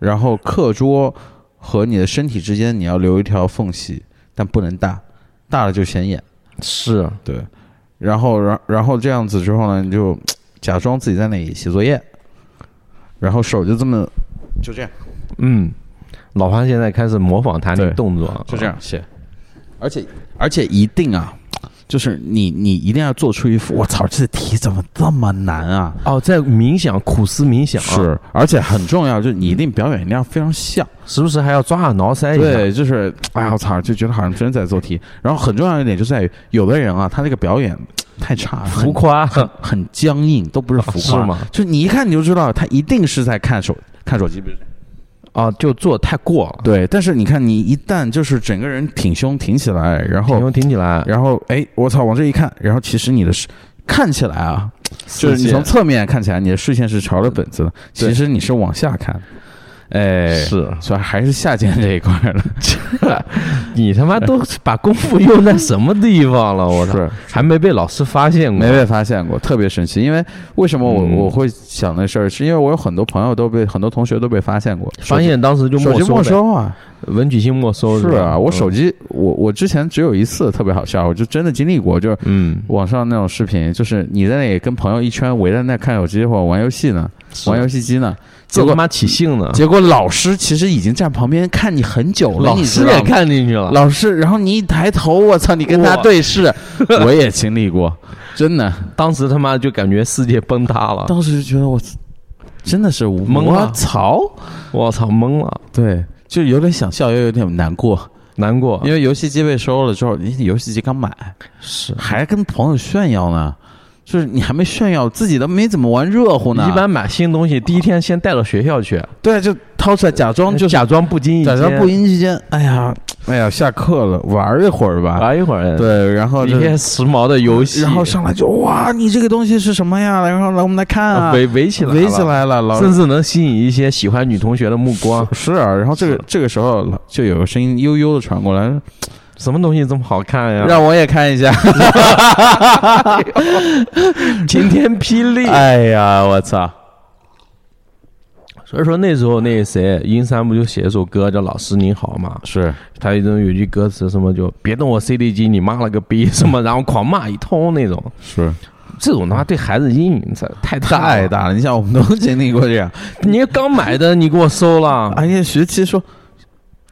然后课桌和你的身体之间你要留一条缝隙，但不能大，大了就显眼。是对，然后然然后这样子之后呢，你就假装自己在那里写作业。然后手就这么，就这样，嗯，老潘现在开始模仿他那个动作，就这样。写，而且而且一定啊，就是你你一定要做出一副我操，这题怎么这么难啊？哦，在冥想，苦思冥想是，而且很重要，就是你一定表演一定要非常像，时不时还要抓耳挠腮一下，对，就是哎呀我操，就觉得好像真在做题。然后很重要一点就在于，有的人啊，他那个表演。太差，浮夸，很很僵硬，都不是浮夸 吗？就你一看你就知道，他一定是在看手看手机，不是？啊，就做太过了。对，但是你看，你一旦就是整个人挺胸挺起来，然后挺胸挺起来，然后哎，我操，往这一看，然后其实你的视看起来啊，就是你从侧面看起来，你的视线是朝着本子的，其实你是往下看。哎，是，所以还是下贱这一块了。你他妈都把功夫用在什么地方了？我操，还没被老师发现过，没被发现过，特别神奇。因为为什么我我会想那事儿？是因为我有很多朋友都被很多同学都被发现过，发现当时就手机没收啊，文曲星没收。是啊，我手机我我之前只有一次特别好笑，我就真的经历过，就是嗯，网上那种视频，就是你在那里跟朋友一圈围在那看手机或者玩游戏呢，玩游戏机呢。结果妈起兴呢？结果老师其实已经站旁边看你很久了，老师也看进去了。老师，然后你一抬头，我操，你跟他对视，我也经历过，真的，当时他妈就感觉世界崩塌了。当时就觉得我真的是懵了，我操，我操，懵了。对，就有点想笑，又有点难过，难过，因为游戏机被收了之后，你游戏机刚买，是。还跟朋友炫耀呢。就是你还没炫耀，自己都没怎么玩热乎呢。一般买新东西，第一天先带到学校去。对，就掏出来假装，就假装不经意，假装不经意间，哎呀，哎呀，下课了，玩一会儿吧，玩一会儿。对，然后一些时髦的游戏，然后上来就哇，你这个东西是什么呀？然后来我们来看啊，围围起来，围起来了，甚至能吸引一些喜欢女同学的目光。是啊，然后这个这个时候就有个声音悠悠的传过来。什么东西这么好看呀？让我也看一下，晴天霹雳！哎呀，我操！所以说那时候那谁，英山不就写一首歌叫《老师你好》嘛？是，他一种有句歌词什么就别动我 CD 机，你妈了个逼 什么，然后狂骂一通那种。是，这种的话对孩子阴影太太大了。你像，我们都经历过这样。你刚买的，你给我收了。哎呀，学期说。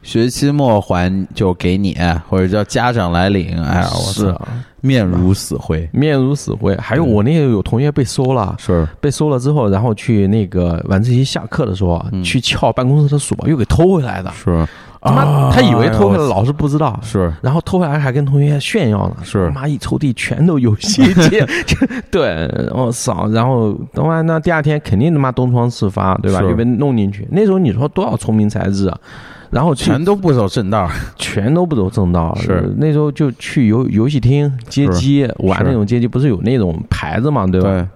学期末还就给你，或者叫家长来领。哎呀，我是面如死灰，面如死灰。还有我那个有同学被收了，是被收了之后，然后去那个晚自习下课的时候去撬办公室的锁，又给偷回来的。是他妈，他以为偷回来，老师不知道。是，然后偷回来还跟同学炫耀呢。是，妈一抽屉全都游戏机。对，我操！然后等完那第二天肯定他妈东窗事发，对吧？又被弄进去。那时候你说多少聪明才智啊？然后全都不走正道，全都不走正道。是那时候就去游游戏厅街机玩那种街机，不是有那种牌子嘛，对吧？对。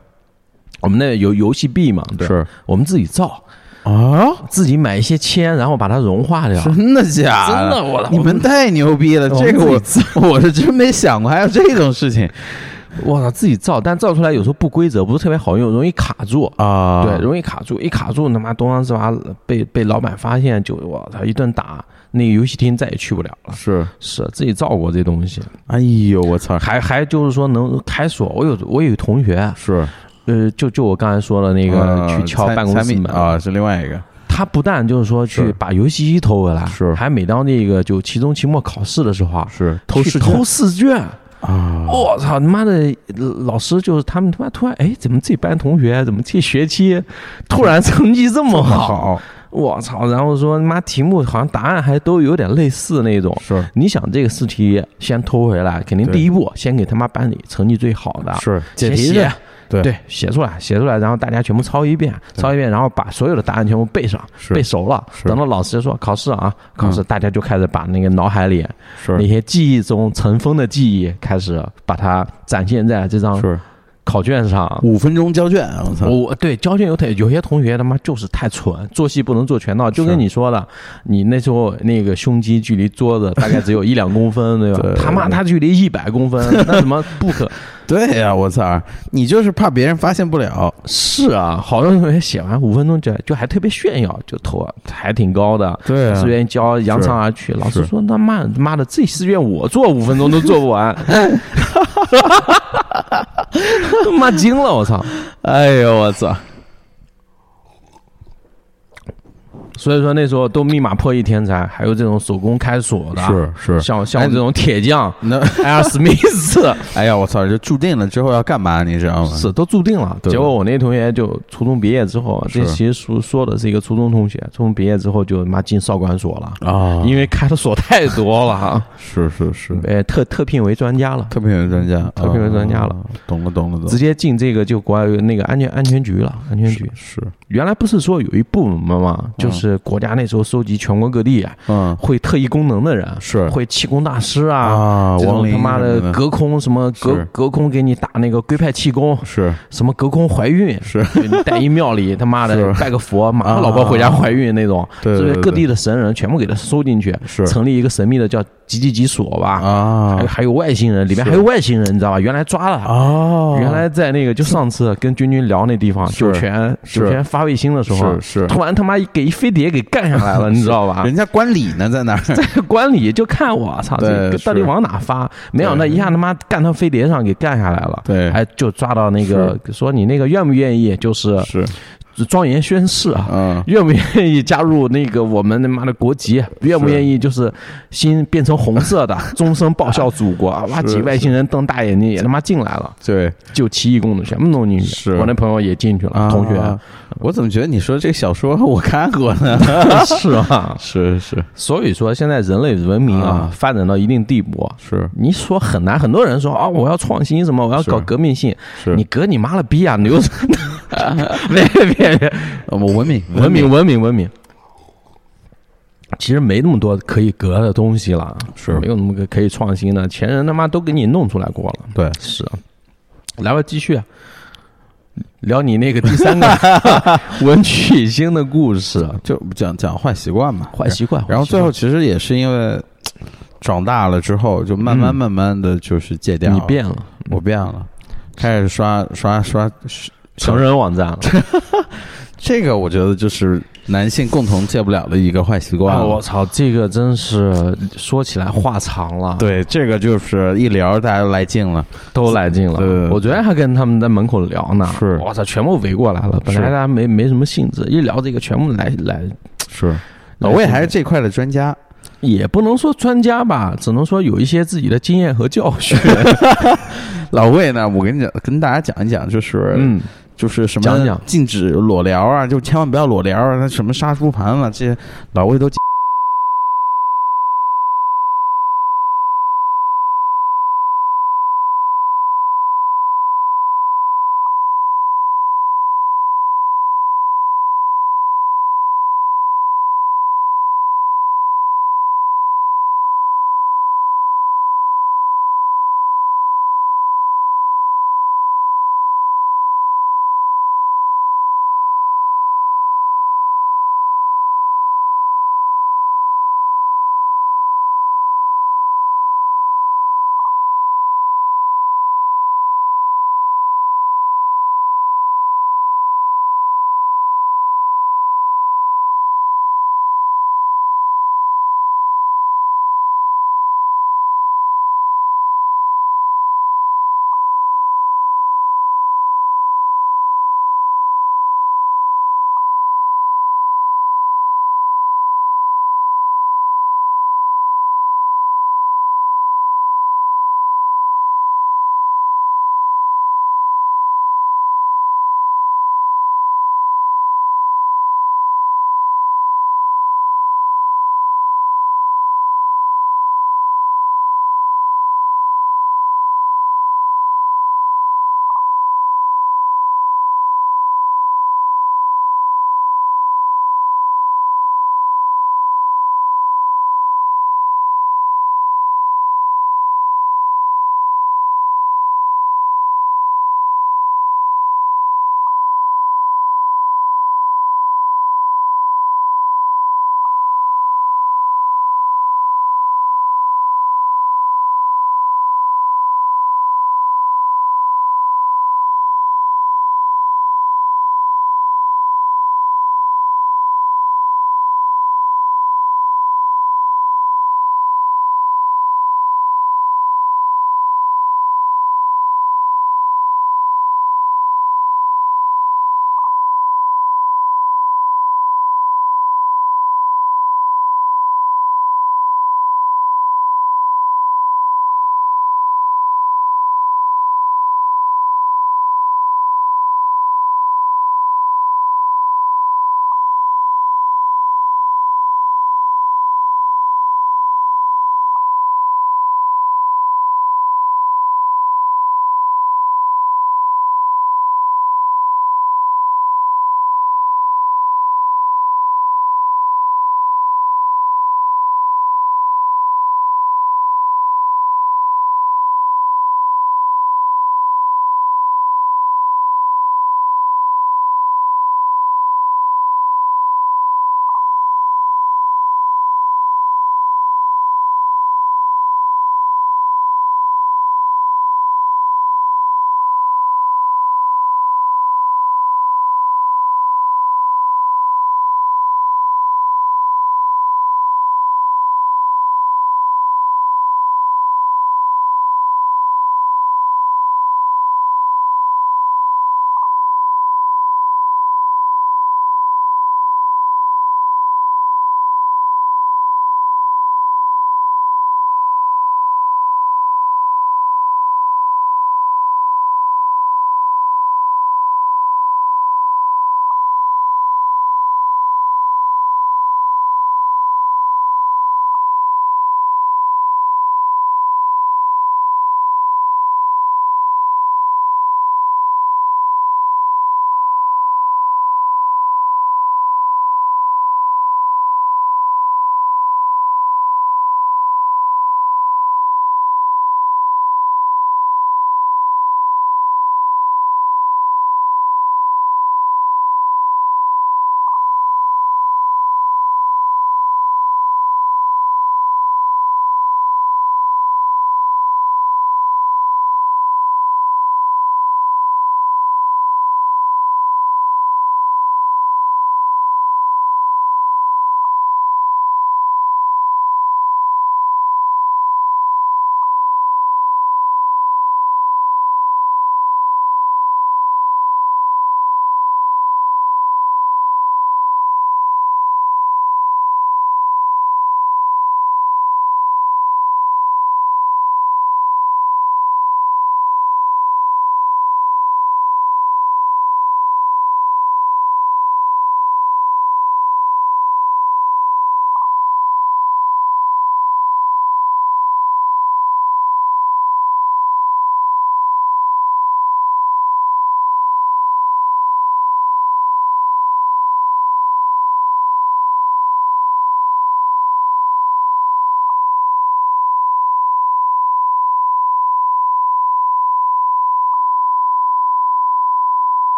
我们那有游戏币嘛？对。是。我们自己造，啊，自己买一些铅，然后把它融化掉。真的假的？真的，我你们太牛逼了！这个我 我是真没想过还有这种事情。我操，自己造，但造出来有时候不规则，不是特别好用，容易卡住啊。对，容易卡住，一卡住，他妈东方之华被被老板发现，就我操一顿打，那个游戏厅再也去不了了。是是，自己造过这东西。哎呦，我操！还还就是说能开锁，我有我有同学是，呃，就就我刚才说的那个去敲办公室门啊，是另外一个。他不但就是说去把游戏机偷回来，是，还每当那个就期中、期末考试的时候啊，是偷试偷试卷。啊！我操他妈的，老师就是他们他妈突然哎，怎么这班同学怎么这学期突然成绩这么好？我操！然后说他妈题目好像答案还都有点类似那种。是，你想这个试题先偷回来，肯定第一步先给他妈班里成绩最好的是解题。对，写出来，写出来，然后大家全部抄一遍，抄一遍，然后把所有的答案全部背上，背熟了。等到老师说考试啊，考试，大家就开始把那个脑海里那些记忆中尘封的记忆，开始把它展现在这张。考卷上五分钟交卷，我操！我对交卷有太有些同学他妈就是太蠢，做戏不能做全套，就跟你说的，你那时候那个胸肌距离桌子大概只有 一两公分，对吧？他妈他距离一百公分，那怎么不可？对呀，我操！你就是怕别人发现不了。是啊，好多同学写完五分钟就就还特别炫耀，就投还挺高的，对，志愿交扬长而去。老师说他妈妈的这试卷我做五分钟都做不完。哈哈哈都骂惊了，我操！哎呦，我操！所以说那时候都密码破译天才，还有这种手工开锁的，是是，像像我这种铁匠，那艾尔史密斯，哎呀，我操，就注定了之后要干嘛，你知道吗？是都注定了。结果我那同学就初中毕业之后，这其实说说的是一个初中同学，初中毕业之后就妈进少管所了啊，因为开的锁太多了哈。是是是，哎，特特聘为专家了，特聘为专家，特聘为专家了，懂了懂了懂，直接进这个就国外那个安全安全局了，安全局是。原来不是说有一部门嘛？就是国家那时候收集全国各地，嗯，会特异功能的人，是。会气功大师啊，这种他妈的隔空什么隔隔空给你打那个龟派气功，是。什么隔空怀孕，是。你带一庙里 他妈的拜个佛，马上老婆回家怀孕那种，对各地的神人全部给他收进去，是。成立一个神秘的叫几几几所吧，啊，还还有外星人，里面还有外星人，你知道吧？原来抓了哦，原来在那个就上次跟君君聊那地方酒泉酒泉发。卫星的时候，是突然他妈给一飞碟给干下来了，你知道吧？人家观礼呢，在那儿，在 观礼就看我操，这到底往哪发？没想到一下他妈干到飞碟上给干下来了，对，还就抓到那个说你那个愿不愿意？就是是。庄严宣誓啊，愿不愿意加入那个我们他妈的国籍？愿不愿意就是心变成红色的，终身报效祖国？哇！几外星人瞪大眼睛也他妈进来了，对，就奇异功能全部弄进去。是我那朋友也进去了，同学。我怎么觉得你说这个小说我看过呢？是啊，是是。所以说现在人类文明啊发展到一定地步，是你说很难。很多人说啊，我要创新什么，我要搞革命性，是你革你妈了逼啊！牛，别别别，我文明文明文明文明。其实没那么多可以革的东西了，是没有那么个可以创新的。前人他妈都给你弄出来过了，对，是。来吧，继续。聊你那个第三个 文曲星的故事，就讲讲坏习惯嘛，坏习惯。然后最后其实也是因为长大了之后，就慢慢慢慢的就是戒掉。你变了，我变了，开始刷刷刷成人网站了。这个我觉得就是男性共同戒不了的一个坏习惯。我操，这个真是说起来话长了。对，这个就是一聊大家都来劲了，都来劲了。对我昨天还跟他们在门口聊呢。是，我操，全部围过来了。本来大家没没什么兴致，一聊这个，全部来来。是，老魏还是这块的专家，也不能说专家吧，只能说有一些自己的经验和教训。老魏呢，我跟你讲，跟大家讲一讲，就是嗯。就是什么禁止裸聊啊，就千万不要裸聊啊！那什么杀猪盘啊，这些老魏都。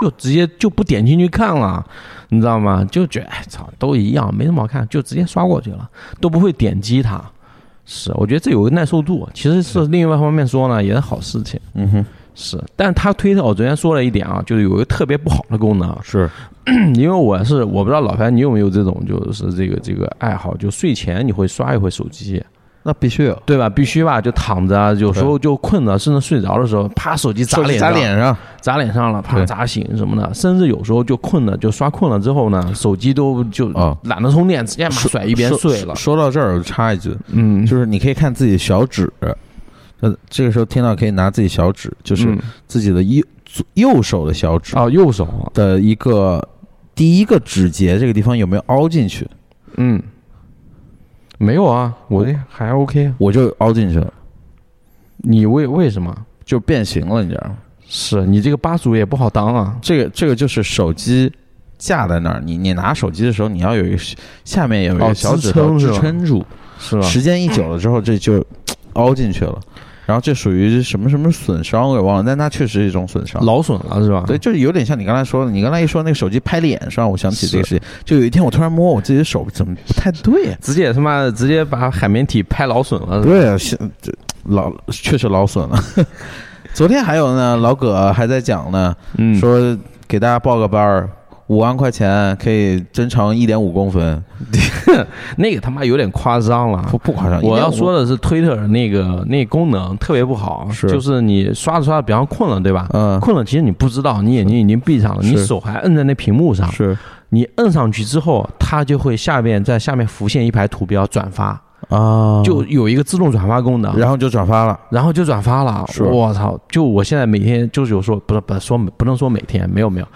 就直接就不点进去看了，你知道吗？就觉得哎操，都一样，没什么好看，就直接刷过去了，都不会点击它。是，我觉得这有个耐受度，其实是另外一方面说呢，也是好事情。嗯哼，是，但是他推特，我昨天说了一点啊，就是有一个特别不好的功能，是 因为我是我不知道老樊你有没有这种就是这个这个爱好，就睡前你会刷一会手机。那必须有，对吧？必须吧，就躺着，有时候就困了，甚至睡着的时候，啪，手机砸脸砸脸上，砸脸上了，怕，砸醒什么的。甚至有时候就困了，就刷困了之后呢，手机都就懒得充电，直接把甩一边睡了。说到这儿，我插一句，嗯，就是你可以看自己小指，呃，这个时候听到可以拿自己小指，就是自己的右右手的小指啊，右手的一个第一个指节这个地方有没有凹进去？嗯。没有啊，我这还 OK，我就凹进去了。你为为什么就变形了？你知道吗？是你这个八组也不好当啊。这个这个就是手机架在那儿，你你拿手机的时候，你要有一个下面有一个小指头支撑住，是吧？时间一久了之后，这就凹进去了。然后这属于什么什么损伤我给忘了，但它确实是一种损伤，劳损了是吧？对，就是有点像你刚才说的，你刚才一说那个手机拍脸上，我想起这个事情。就有一天我突然摸我自己的手，怎么不太对？直接他妈的直接把海绵体拍劳损了。对啊，这劳确实劳损了。昨天还有呢，老葛还在讲呢，说给大家报个班儿。五万块钱可以增长一点五公分，那个他妈有点夸张了，不不夸张。我要说的是推特那个那功能特别不好，是。就是你刷着刷着，比方困了对吧？嗯，困了其实你不知道，你眼睛已经闭上了，你手还摁在那屏幕上，是。你摁上去之后，它就会下面在下面浮现一排图标转发啊，就有一个自动转发功能，然后就转发了，然后就转发了。我操！就我现在每天就是有说不是不说不能说每天没有没有。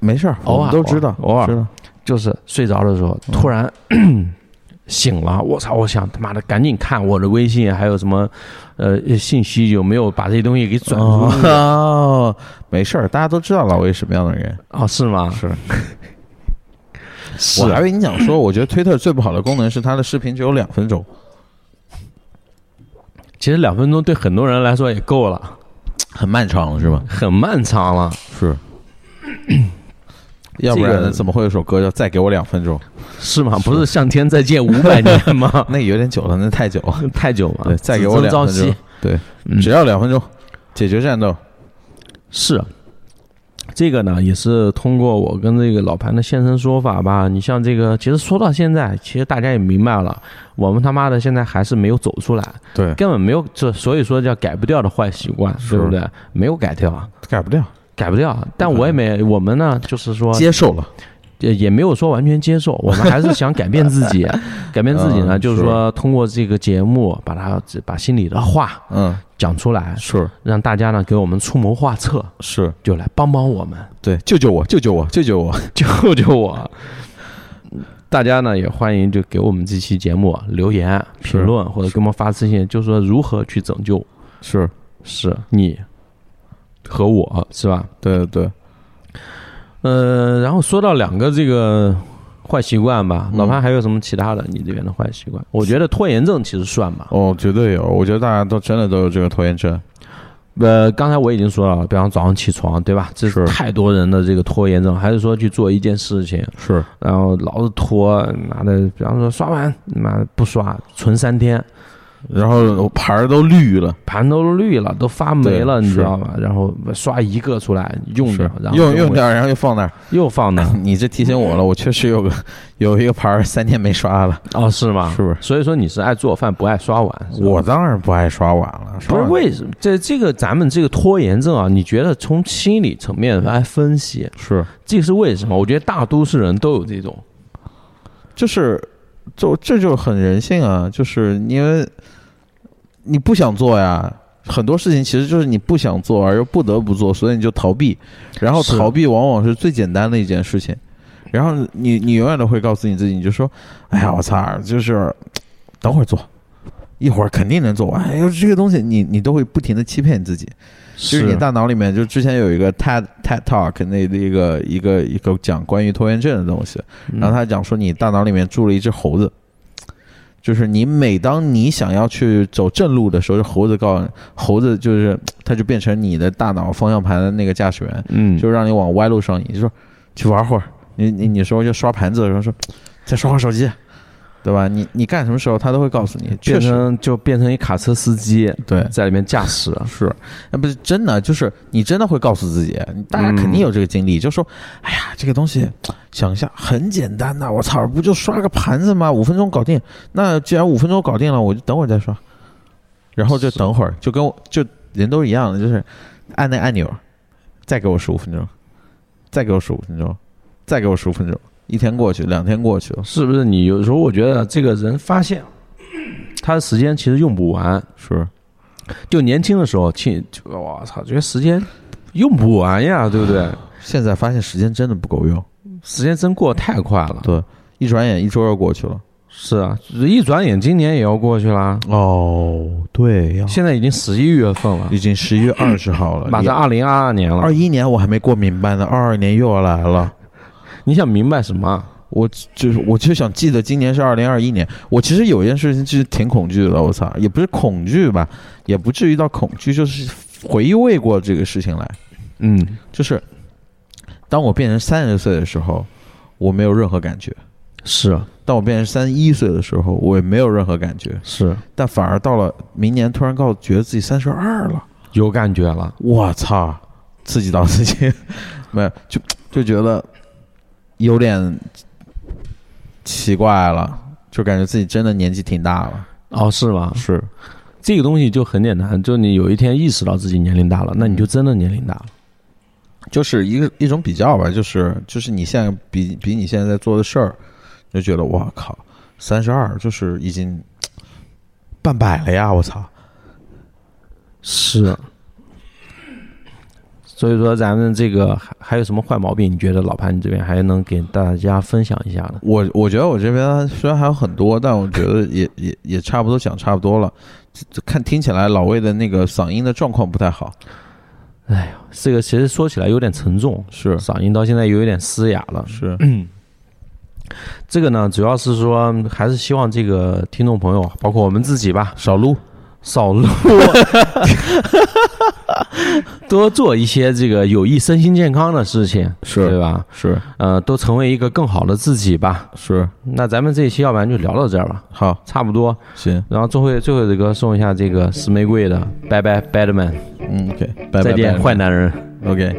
没事儿，偶尔都知道，偶尔就是睡着的时候突然 醒了，我操！我想他妈的赶紧看我的微信还有什么呃信息有没有把这些东西给转出去。哦，没事儿，大家都知道老魏什么样的人哦，是吗？是。我还以为你讲说，我觉得推特最不好的功能是它的视频只有两分钟。其实两分钟对很多人来说也够了，很漫长了是吧？很漫长了，是。要不然怎么会有首歌叫《再给我两分钟》？是吗？不是向天再借五百年吗？那有点久了，那太久了，太久了。对，再给我两分钟。对，只要两分钟，解决战斗。是，这个呢，也是通过我跟这个老盘的现身说法吧。你像这个，其实说到现在，其实大家也明白了，我们他妈的现在还是没有走出来。对，根本没有，这所以说叫改不掉的坏习惯，对不对？没有改掉，改不掉。改不掉，但我也没，我们呢，就是说接受了，也也没有说完全接受，我们还是想改变自己，改变自己呢，就是说通过这个节目，把它把心里的话，嗯，讲出来，是让大家呢给我们出谋划策，是就来帮帮我们，对，救救我，救救我，救救我，救救我！大家呢也欢迎就给我们这期节目留言评论，或者给我们发私信，就说如何去拯救，是是你。和我是吧？对对对，呃，然后说到两个这个坏习惯吧，老潘还有什么其他的？你这边的坏习惯？我觉得拖延症其实算吧。哦，绝对有，我觉得大家都真的都有这个拖延症。呃，刚才我已经说了，比方早上起床，对吧？这是太多人的这个拖延症，还是说去做一件事情，是，然后老是拖，妈的，比方说刷碗，妈不刷，存三天。然后盘儿都绿了，盘都绿了，都发霉了，你知道吗？然后刷一个出来用着，然后用用掉，然后又放那儿，又放那儿。你这提醒我了，我确实有个 有一个盘儿三天没刷了。哦，是吗？是不是？所以说你是爱做饭不爱刷碗？我当然不爱刷碗了。不是为什么？这这个咱们这个拖延症啊，你觉得从心理层面来分析，是这是为什么？我觉得大都市人都有这种，就是就这就很人性啊，就是因为。你不想做呀，很多事情其实就是你不想做而又不得不做，所以你就逃避，然后逃避往往是最简单的一件事情，然后你你永远都会告诉你自己，你就说，哎呀，我操，就是等会儿做，一会儿肯定能做完。哎呦，这个东西你你都会不停的欺骗你自己，就是你大脑里面就之前有一个 TED TED Talk 那的一个一个一个讲关于拖延症的东西，然后他讲说你大脑里面住了一只猴子。就是你每当你想要去走正路的时候，猴子告诉猴子，就是 它就变成你的大脑方向盘的那个驾驶员，嗯，就让你往歪路上移，就说去玩会儿。你你你说就刷盘子的时候说再刷会儿手机。对吧？你你干什么时候他都会告诉你，变成就变成一卡车司机，对，在里面驾驶 是，那不是真的，就是你真的会告诉自己，大家肯定有这个经历，就说，哎呀，这个东西想一下很简单呐，我操，不就刷个盘子吗？五分钟搞定。那既然五分钟搞定了，我就等会儿再刷，然后就等会儿，就跟我就人都一样的，就是按那按钮，再给我十五分钟，再给我十五分钟，再给我十五分钟。一天过去，两天过去了，是不是？你有时候我觉得这个人发现，他的时间其实用不完，是。就年轻的时候，亲，我操，觉得时间用不完呀，对不对？现在发现时间真的不够用，时间真过得太快了。对，一转眼一周又过去了。是啊，一转眼今年也要过去啦。哦，对，现在已经十一月份了，已经十一月二十号了，马上二零二二年了。二一年我还没过明白呢，二二年又要来了。你想明白什么？我就是我就想记得今年是二零二一年。我其实有一件事情其实挺恐惧的，我操，也不是恐惧吧，也不至于到恐惧，就是回味过这个事情来。嗯，就是当我变成三十岁的时候，我没有任何感觉；是，当我变成三十一岁的时候，我也没有任何感觉；是，但反而到了明年，突然告诉觉得自己三十二了，有感觉了。我操，刺激到自己，没有就就觉得。有点奇怪了，就感觉自己真的年纪挺大了。哦，是吗？是，这个东西就很简单，就你有一天意识到自己年龄大了，那你就真的年龄大了。就是一个一种比较吧，就是就是你现在比比你现在在做的事儿，就觉得我靠，三十二就是已经 半百了呀！我操，是。所以说，咱们这个还还有什么坏毛病？你觉得老潘你这边还能给大家分享一下呢？我我觉得我这边虽然还有很多，但我觉得 也也也差不多讲差不多了。看听起来老魏的那个嗓音的状况不太好。哎呀，这个其实说起来有点沉重，是嗓音到现在有一点嘶哑了。是，这个呢，主要是说还是希望这个听众朋友，包括我们自己吧，少录。少录，多做一些这个有益身心健康的事情，是对吧？是，呃，都成为一个更好的自己吧。是，那咱们这一期要不然就聊到这儿吧。好，差不多。行，然后最后最后这个送一下这个石玫瑰的，拜拜，Badman。嗯，OK，拜再见，坏男人。OK。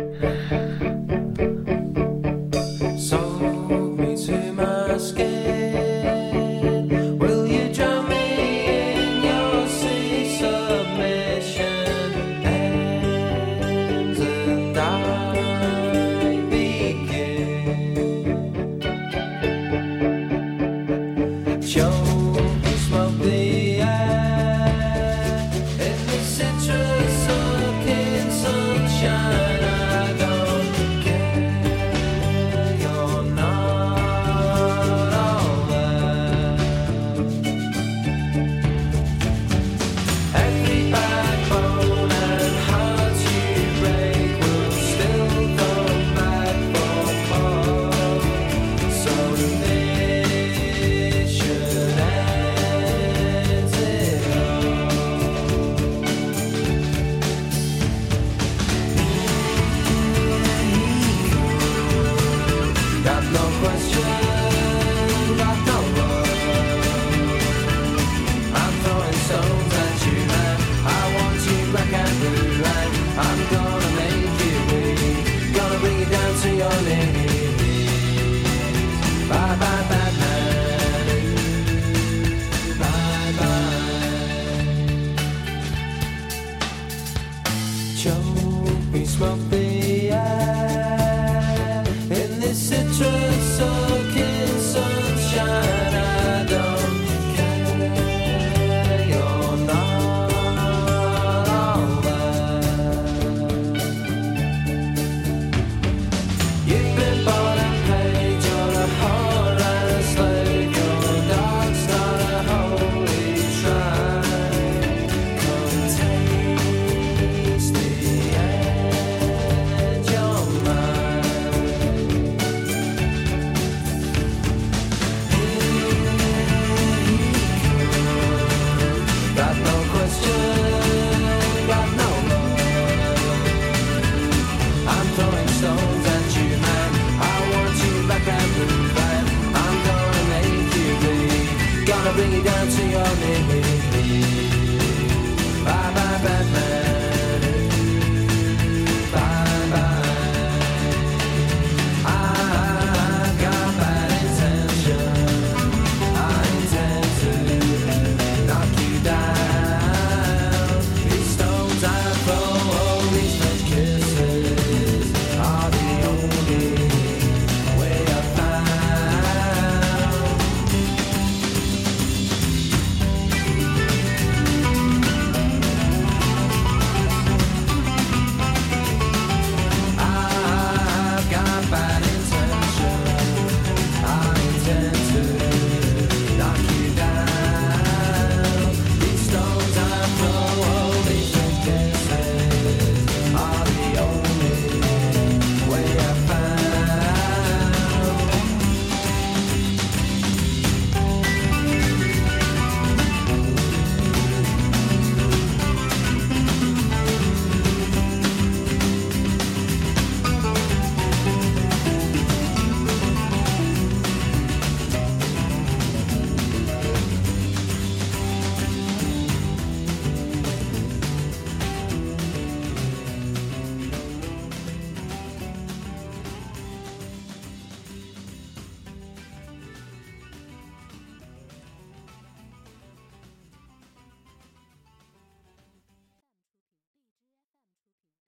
Show me something.